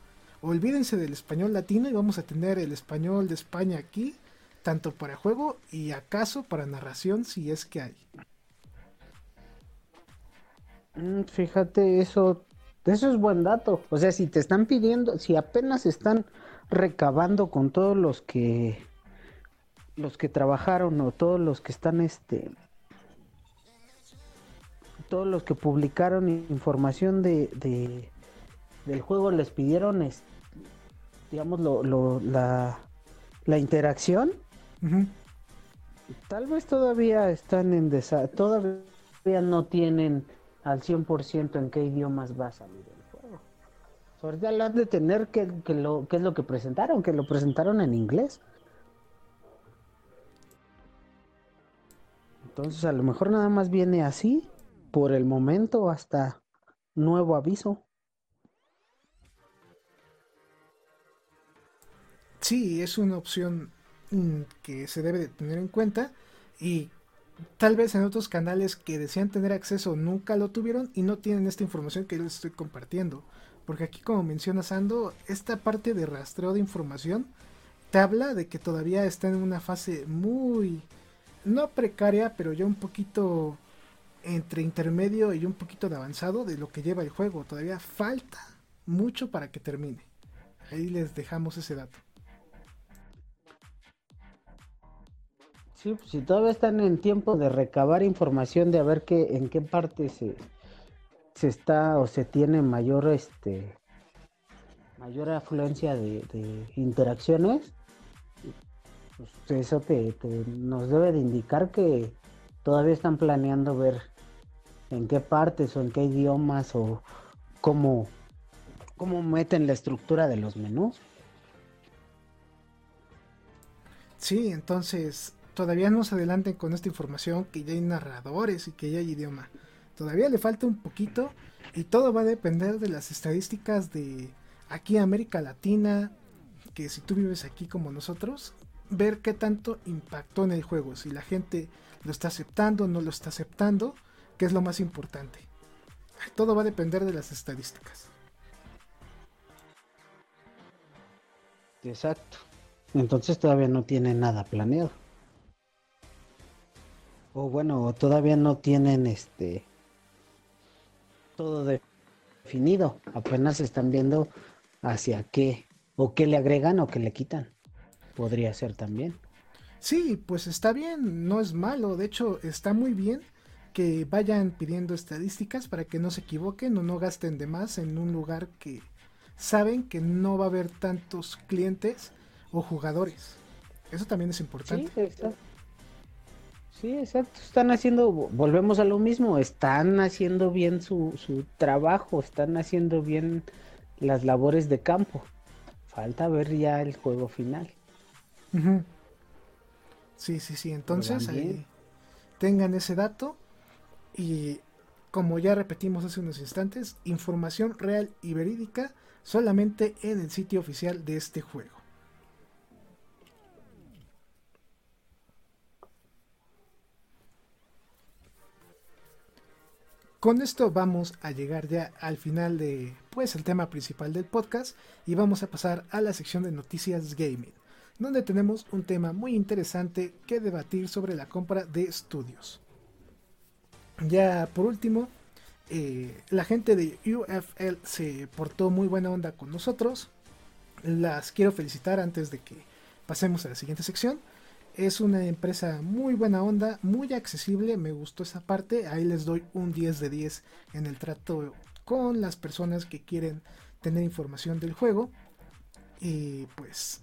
olvídense del español latino y vamos a tener el español de España aquí, tanto para juego y acaso para narración si es que hay. Mm, fíjate, eso, eso es buen dato. O sea, si te están pidiendo, si apenas están recabando con todos los que los que trabajaron o todos los que están este todos los que publicaron información de, del juego les pidieron digamos lo, la, la interacción tal vez todavía están en desa todavía no tienen al 100% en qué idiomas va a salir el juego. Ahorita lo han de tener que, lo, que es lo que presentaron, que lo presentaron en inglés. Entonces a lo mejor nada más viene así, por el momento, hasta nuevo aviso. Sí, es una opción mm, que se debe de tener en cuenta y tal vez en otros canales que decían tener acceso nunca lo tuvieron y no tienen esta información que yo les estoy compartiendo. Porque aquí, como menciona Sando, esta parte de rastreo de información te habla de que todavía está en una fase muy, no precaria, pero ya un poquito entre intermedio y un poquito de avanzado de lo que lleva el juego. Todavía falta mucho para que termine. Ahí les dejamos ese dato. Sí, pues si todavía están en tiempo de recabar información de a ver qué, en qué parte se, se está o se tiene mayor este mayor afluencia de, interacciones, pues eso te, nos debe de indicar que todavía están planeando ver en qué partes o en qué idiomas o cómo, cómo meten la estructura de los menús. Sí, entonces todavía no se adelanten con esta información que ya hay narradores y que ya hay idioma. Todavía le falta un poquito y todo va a depender de las estadísticas de aquí América Latina, que si tú vives aquí como nosotros, ver qué tanto impactó en el juego, si la gente lo está aceptando no lo está aceptando, que es lo más importante. todo va a depender de las estadísticas. Exacto. Entonces todavía no tiene nada planeado. O bueno, todavía no tienen este todo definido. Apenas están viendo hacia qué o qué le agregan o qué le quitan. Podría ser también. Sí, pues está bien, no es malo. De hecho, está muy bien que vayan pidiendo estadísticas para que no se equivoquen o no gasten de más en un lugar que saben que no va a haber tantos clientes o jugadores. Eso también es importante. Sí, exacto. Sí, exacto. Están haciendo, volvemos a lo mismo, están haciendo bien su, su trabajo, están haciendo bien las labores de campo. Falta ver ya el juego final. Sí, sí, sí. Entonces, ahí tengan ese dato y como ya repetimos hace unos instantes, información real y verídica solamente en el sitio oficial de este juego. Con esto vamos a llegar ya al final de pues el tema principal del podcast y vamos a pasar a la sección de noticias gaming, donde tenemos un tema muy interesante que debatir sobre la compra de estudios. Ya por último, eh, la gente de UFL se portó muy buena onda con nosotros. Las quiero felicitar antes de que pasemos a la siguiente sección. Es una empresa muy buena onda, muy accesible, me gustó esa parte. Ahí les doy un 10 de 10 en el trato con las personas que quieren tener información del juego. Y pues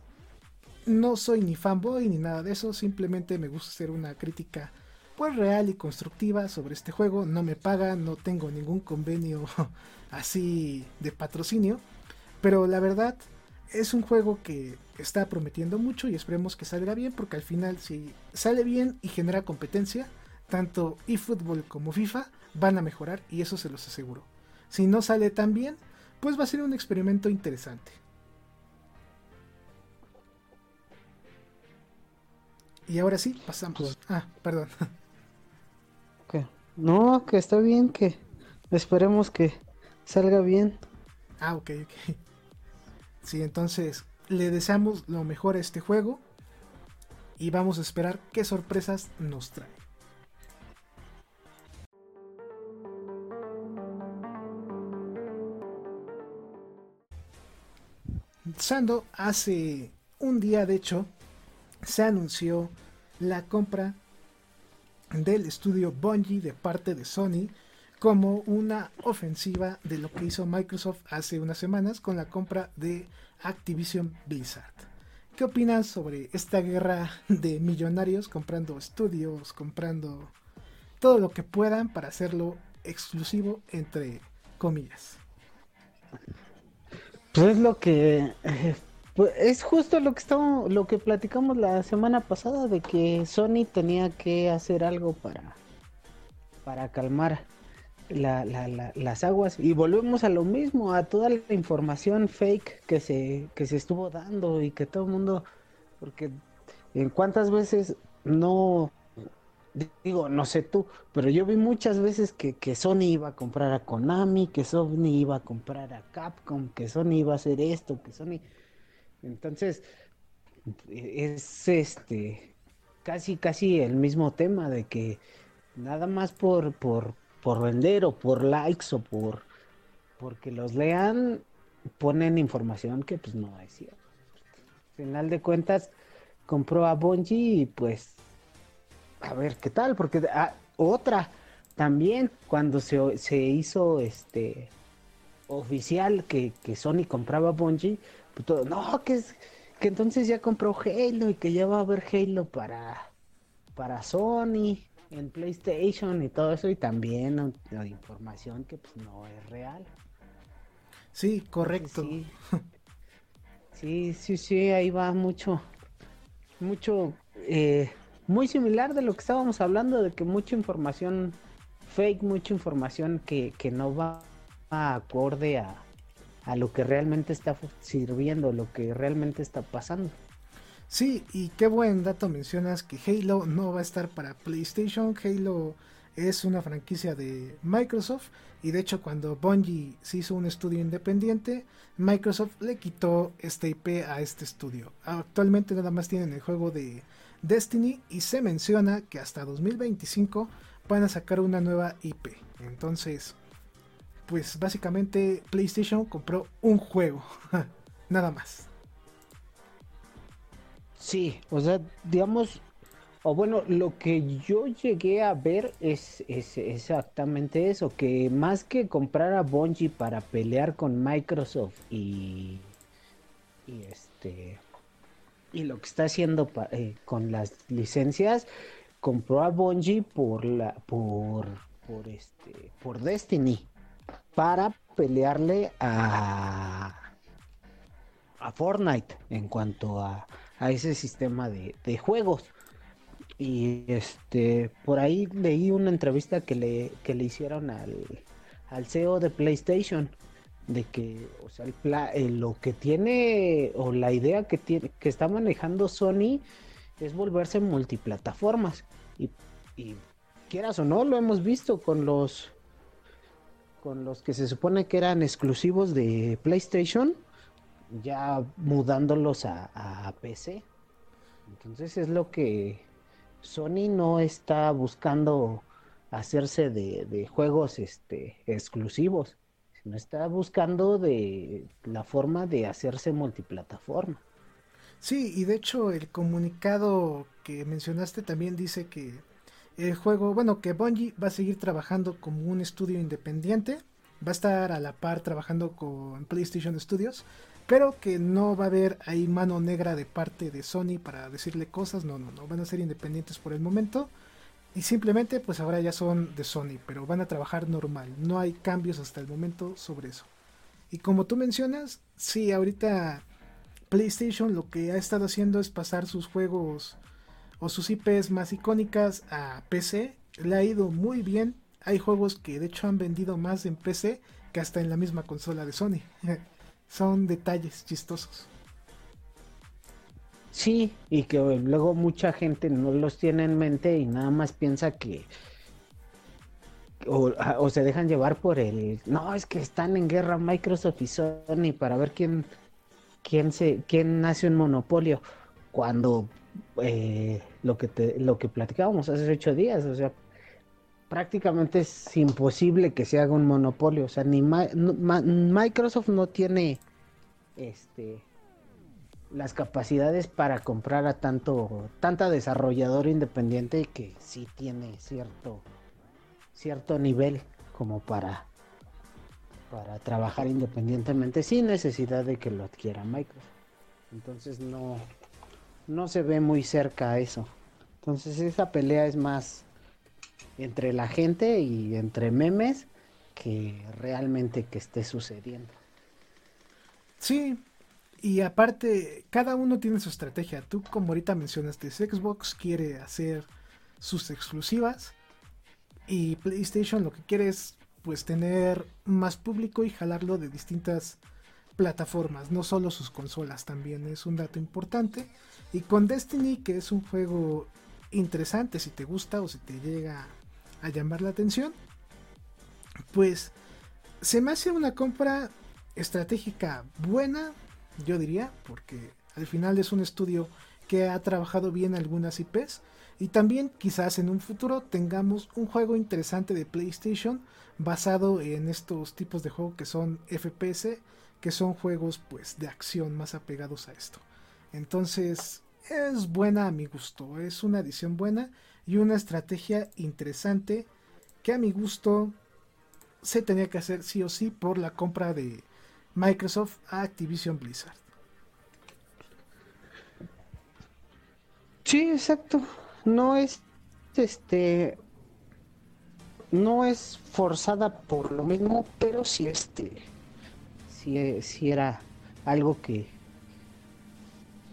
no soy ni fanboy ni nada de eso, simplemente me gusta hacer una crítica pues real y constructiva sobre este juego. No me pagan, no tengo ningún convenio (laughs) así de patrocinio, pero la verdad es un juego que está prometiendo mucho y esperemos que salga bien porque al final si sale bien y genera competencia, tanto eFootball como FIFA van a mejorar y eso se los aseguro. Si no sale tan bien, pues va a ser un experimento interesante. Y ahora sí, pasamos. Pues ah, perdón. No, que está bien, que esperemos que salga bien. Ah, ok, ok. Sí, entonces le deseamos lo mejor a este juego y vamos a esperar qué sorpresas nos trae. Sando, hace un día de hecho, se anunció la compra del estudio Bungie de parte de Sony como una ofensiva de lo que hizo Microsoft hace unas semanas con la compra de Activision Blizzard. ¿Qué opinas sobre esta guerra de millonarios comprando estudios, comprando todo lo que puedan para hacerlo exclusivo entre comillas? Pues es lo que pues es justo lo que estamos, lo que platicamos la semana pasada de que Sony tenía que hacer algo para para calmar las aguas. Y volvemos a lo mismo, a toda la información fake que se, que se estuvo dando y que todo el mundo, porque en cuántas veces no, digo, no sé tú, pero yo vi muchas veces que, que Sony iba a comprar a Konami, que Sony iba a comprar a Capcom, que Sony iba a hacer esto, que Sony... Entonces, es este casi casi el mismo tema de que nada más por, por, por vender o por likes o por porque los lean, ponen información que pues no es cierto. Al final de cuentas, compró a Bungie y pues a ver qué tal, porque ah, otra también cuando se, se hizo este oficial que, que Sony compraba Bungie, pues todo, no, que es que entonces ya compró Halo y que ya va a haber Halo para para Sony en PlayStation y todo eso y también la información que pues no es real. Sí, correcto. Sí, sí, sí, ahí va mucho, mucho, eh, muy similar de lo que estábamos hablando, de que mucha información fake, mucha información que, que no va acorde a, a lo que realmente está sirviendo, lo que realmente está pasando. Sí, y qué buen dato mencionas que Halo no va a estar para PlayStation. Halo es una franquicia de Microsoft y de hecho cuando Bungie se hizo un estudio independiente, Microsoft le quitó este IP a este estudio. Actualmente nada más tienen el juego de Destiny y se menciona que hasta 2025 van a sacar una nueva IP. Entonces, pues básicamente PlayStation compró un juego, (laughs) nada más. Sí, o sea, digamos, o bueno, lo que yo llegué a ver es, exactamente eso, que más que comprar a Bungie para pelear con Microsoft y, y este y lo que está haciendo eh, con las licencias, compró a Bungie por la por por este por Destiny para pelearle a a Fortnite en cuanto a, a ese sistema de, de, juegos. Y este por ahí leí una entrevista que le, que le hicieron al, al CEO de PlayStation de que o sea el lo que tiene o la idea que tiene que está manejando Sony es volverse multiplataformas y quieras o no lo hemos visto con los con los que se supone que eran exclusivos de PlayStation, ya mudándolos a, PC. Entonces es lo que Sony no está buscando hacerse de, juegos este, exclusivos, sino está buscando de la forma de hacerse multiplataforma. Sí, y de hecho el comunicado que mencionaste también dice que el juego, bueno, que Bungie va a seguir trabajando como un estudio independiente, va a estar a la par trabajando con PlayStation Studios, pero que no va a haber ahí mano negra de parte de Sony para decirle cosas, no, no, no, van a ser independientes por el momento. Y simplemente pues ahora ya son de Sony, pero van a trabajar normal, no hay cambios hasta el momento sobre eso. Y como tú mencionas, sí, ahorita PlayStation lo que ha estado haciendo es pasar sus juegos o sus IPs más icónicas a PC. Le ha ido muy bien. Hay juegos que de hecho han vendido más en PC que hasta en la misma consola de Sony. (laughs) Son detalles chistosos. Sí, y que luego mucha gente no los tiene en mente y nada más piensa que o, o, se dejan llevar por el no es que están en guerra Microsoft y Sony para ver quién quién se quién hace un monopolio cuando eh, lo que te, lo que platicábamos hace ocho días, o sea, prácticamente es imposible que se haga un monopolio, o sea, ni Microsoft no tiene este las capacidades para comprar a tanto tanta desarrollador independiente que sí tiene cierto cierto nivel como para para trabajar independientemente sin necesidad de que lo adquiera Microsoft. Entonces no no se ve muy cerca a eso. Entonces esa pelea es más entre la gente y entre memes que realmente que esté sucediendo. Sí, y aparte, cada uno tiene su estrategia. Tú, como ahorita mencionaste, Xbox quiere hacer sus exclusivas y PlayStation lo que quiere es pues tener más público y jalarlo de distintas plataformas, no solo sus consolas, también es un dato importante. Y con Destiny, que es un juego interesante si te gusta o si te llega a llamar la atención, pues se me hace una compra estratégica buena, yo diría, porque al final es un estudio que ha trabajado bien algunas IPs y también quizás en un futuro tengamos un juego interesante de PlayStation basado en estos tipos de juego que son FPS que son juegos pues de acción más apegados a esto. Entonces es buena a mi gusto, es una edición buena y una estrategia interesante que a mi gusto se tenía que hacer sí o sí por la compra de Microsoft a Activision Blizzard. Sí, exacto. No es este no es forzada por lo mismo, pero sí este si, era algo que,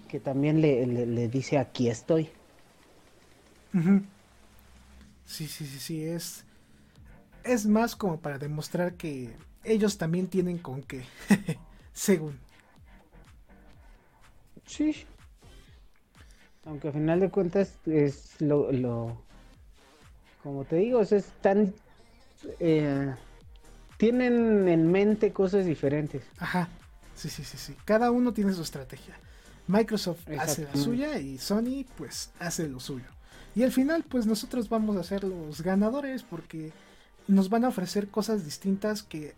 que también le, dice aquí estoy. Sí, sí, sí, sí, es, es más como para demostrar que ellos también tienen con qué, (laughs) según. Sí. Aunque al final de cuentas es lo, lo como te digo, están eh, tienen en mente cosas diferentes. Ajá, sí, sí, sí, sí. Cada uno tiene su estrategia. Microsoft hace la suya y Sony pues hace lo suyo. Y al final pues nosotros vamos a ser los ganadores porque nos van a ofrecer cosas distintas que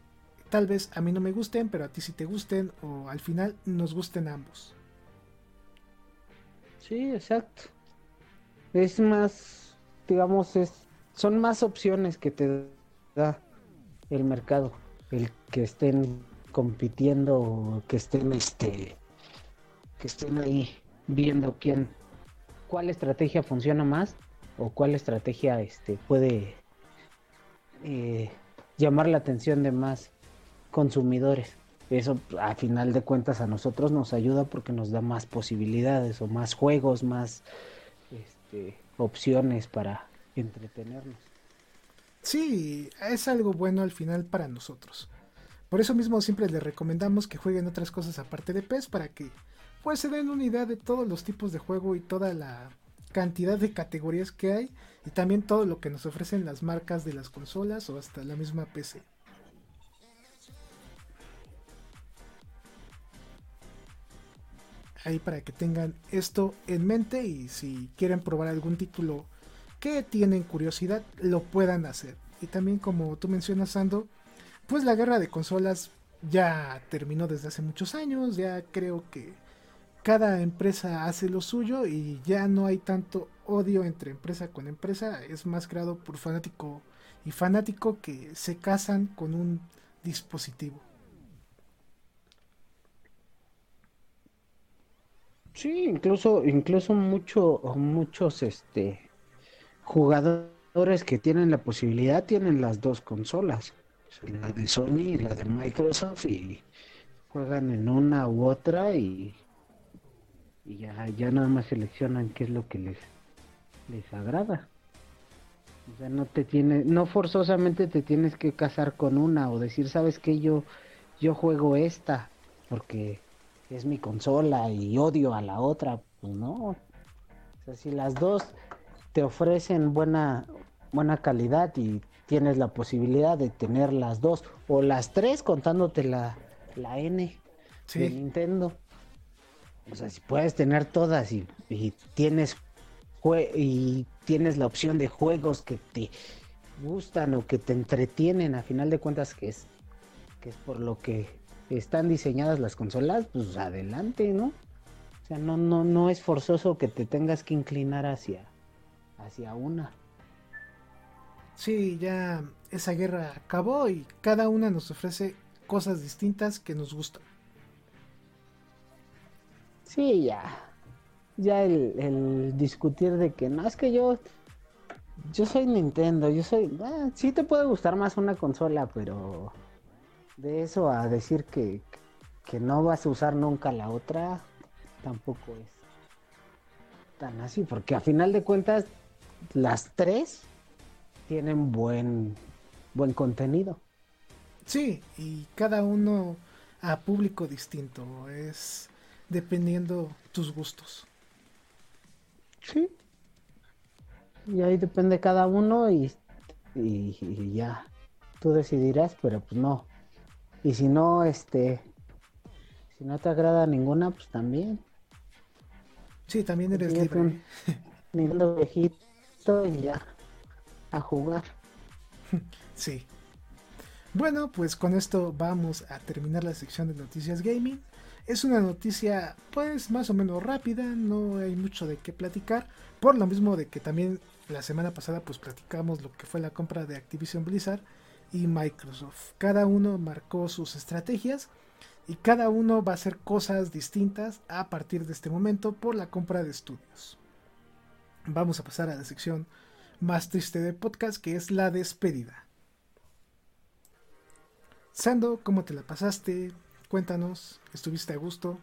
tal vez a mí no me gusten, pero a ti sí te gusten o al final nos gusten ambos. Sí, exacto. Es más, digamos, es, son más opciones que te da el mercado, el que estén compitiendo, que estén este, que estén ahí viendo quién, cuál estrategia funciona más o cuál estrategia este puede eh, llamar la atención de más consumidores. Eso a final de cuentas a nosotros nos ayuda porque nos da más posibilidades o más juegos, más este, opciones para entretenernos. Sí, es algo bueno al final para nosotros. Por eso mismo siempre les recomendamos que jueguen otras cosas aparte de PES para que pues se den una idea de todos los tipos de juego y toda la cantidad de categorías que hay y también todo lo que nos ofrecen las marcas de las consolas o hasta la misma PC. Ahí para que tengan esto en mente y si quieren probar algún título que tienen curiosidad lo puedan hacer. Y también como tú mencionas, Sando, pues la guerra de consolas ya terminó desde hace muchos años, ya creo que cada empresa hace lo suyo y ya no hay tanto odio entre empresa con empresa, es más creado por fanático y fanático que se casan con un dispositivo. Sí, incluso, incluso mucho, muchos este jugadores que tienen la posibilidad tienen las dos consolas, la de Sony y la de Microsoft y juegan en una u otra y, y ya, ya nada más seleccionan qué es lo que les, les agrada. O sea, no te tiene, no forzosamente te tienes que casar con una o decir, sabes que yo, yo juego esta porque es mi consola y odio a la otra, pues no. O sea, si las dos te ofrecen buena, buena calidad y tienes la posibilidad de tener las dos o las tres contándote la, la N de Nintendo. O sea, si puedes tener todas y, tienes y tienes la opción de juegos que te gustan o que te entretienen, a final de cuentas que es que es por lo que están diseñadas las consolas, pues adelante, ¿no? O sea, no no no es forzoso que te tengas que inclinar hacia hacia una. Sí, ya esa guerra acabó y cada una nos ofrece cosas distintas que nos gustan. Sí, ya. Ya el, discutir de que no es que yo yo soy Nintendo, yo soy ah, sí te puede gustar más una consola, pero de eso a decir que, que no vas a usar nunca la otra tampoco es tan así, porque a final de cuentas las tres tienen buen, buen contenido. Sí, y cada uno a público distinto, es dependiendo tus gustos. Sí. Y ahí depende cada uno y, y, ya, tú decidirás, pero pues no. Y si no, este, si no te agrada ninguna, pues también. Sí, también eres libre. Un, (laughs) viejito y ya a jugar. (laughs) Sí. Bueno, pues con esto vamos a terminar la sección de noticias gaming. Es una noticia pues más o menos rápida, no hay mucho de qué platicar, por lo mismo de que también la semana pasada pues platicamos lo que fue la compra de Activision Blizzard y Microsoft. Cada uno marcó sus estrategias y cada uno va a hacer cosas distintas a partir de este momento por la compra de estudios vamos a pasar a la sección más triste del podcast, que es la despedida. Sando, ¿cómo te la pasaste? Cuéntanos, ¿estuviste a gusto?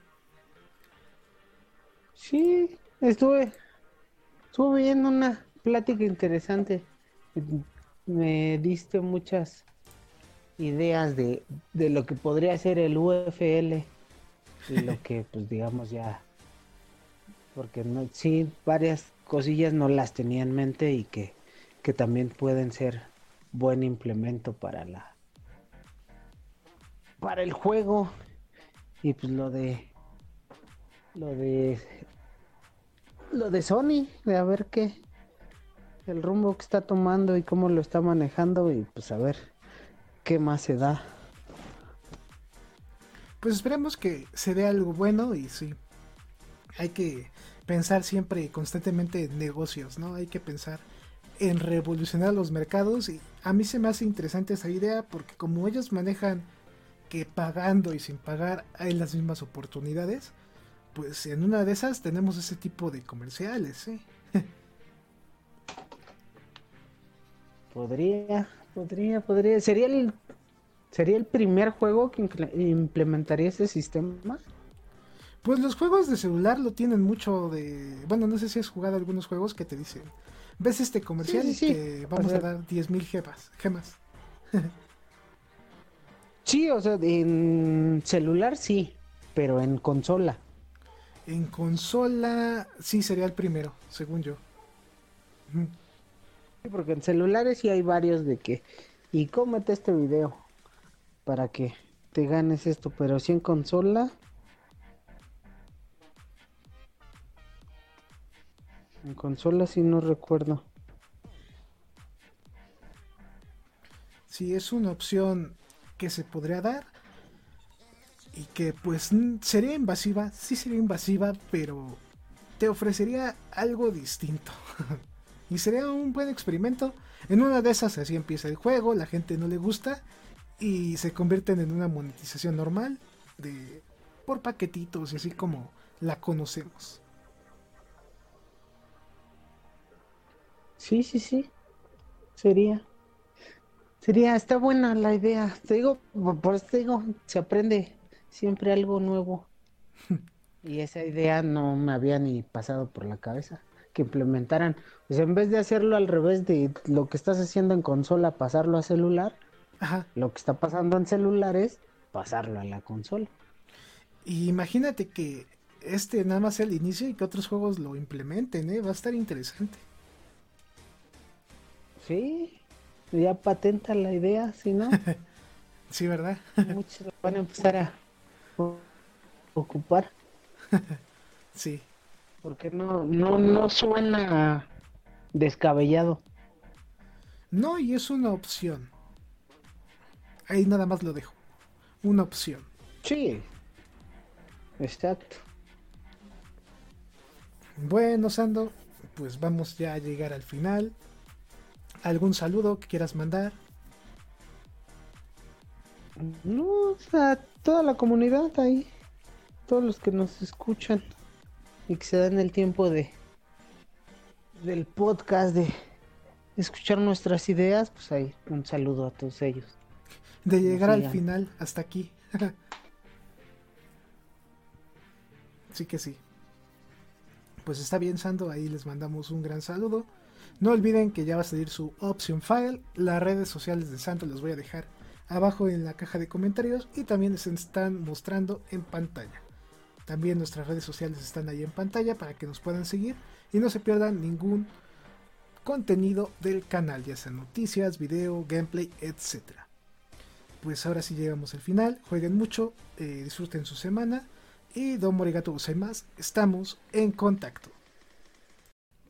Sí, estuve, estuve viendo una plática interesante. Me diste muchas ideas de, de lo que podría ser el UFL y lo (laughs) que, pues digamos, ya porque no, sí, varias cosillas no las tenía en mente y que que también pueden ser buen implemento para la para el juego. Y pues lo de lo de lo de Sony de a ver qué el rumbo que está tomando y cómo lo está manejando y pues a ver qué más se da. Pues esperemos que se dé algo bueno y sí hay que pensar siempre constantemente en negocios no hay que pensar en revolucionar los mercados y a mí se me hace interesante esa idea porque como ellos manejan que pagando y sin pagar hay las mismas oportunidades, pues en una de esas tenemos ese tipo de comerciales. podría, podría, podría. ¿Sería el, ¿Sería el primer juego que implementaría ese sistema? Pues los juegos de celular lo tienen mucho de... Bueno, no sé si has jugado algunos juegos que te dicen, ves este comercial y que vamos a dar 10.000 gemas. gemas. sí, o sea, en celular sí, pero en consola. En consola sí sería el primero, según yo. Sí, porque en celulares sí hay varios de que... Y cómete este video para que te ganes esto, pero si en consola En consola sí no recuerdo. Sí, es una opción que se podría dar. Y que pues sería invasiva, sí sería invasiva, pero te ofrecería algo distinto. (laughs) y sería un buen experimento. En una de esas así empieza el juego, la gente no le gusta y se convierten en una monetización normal de por paquetitos y así como la conocemos. Sí, sí, sí. Sería. Sería, está buena la idea. Te digo, por eso te digo, se aprende siempre algo nuevo. (laughs) y esa idea no me había ni pasado por la cabeza. Que implementaran, pues en vez de hacerlo al revés de lo que estás haciendo en consola, pasarlo a celular, lo que está pasando en celulares, pasarlo a la consola. Y imagínate que este nada más sea el inicio y que otros juegos lo implementen, ¿eh? Va a estar interesante. Sí, ya patenta la idea, si no. (laughs) sí, ¿verdad? Muchos van a empezar a ocupar. (laughs) sí. Porque no, no, no suena descabellado. No, y es una opción. Ahí nada más lo dejo. Una opción. Sí. Exacto. Bueno, Sando, pues vamos ya a llegar al final. ¿Algún saludo que quieras mandar? No, a toda la comunidad ahí, todos los que nos escuchan y que se dan el tiempo de del podcast de escuchar nuestras ideas, pues ahí un saludo a todos ellos. De llegar al final hasta aquí. (laughs) sí que sí. Pues está bien, Sando, ahí les mandamos un gran saludo. No olviden que ya va a salir su option file. Las redes sociales de Santo les voy a dejar abajo en la caja de comentarios y también se están mostrando en pantalla. También nuestras redes sociales están ahí en pantalla para que nos puedan seguir y no se pierdan ningún contenido del canal, ya sea noticias, video, gameplay, etc. Pues ahora sí llegamos al final, jueguen mucho, eh, disfruten su semana y Don Morigato más estamos en contacto.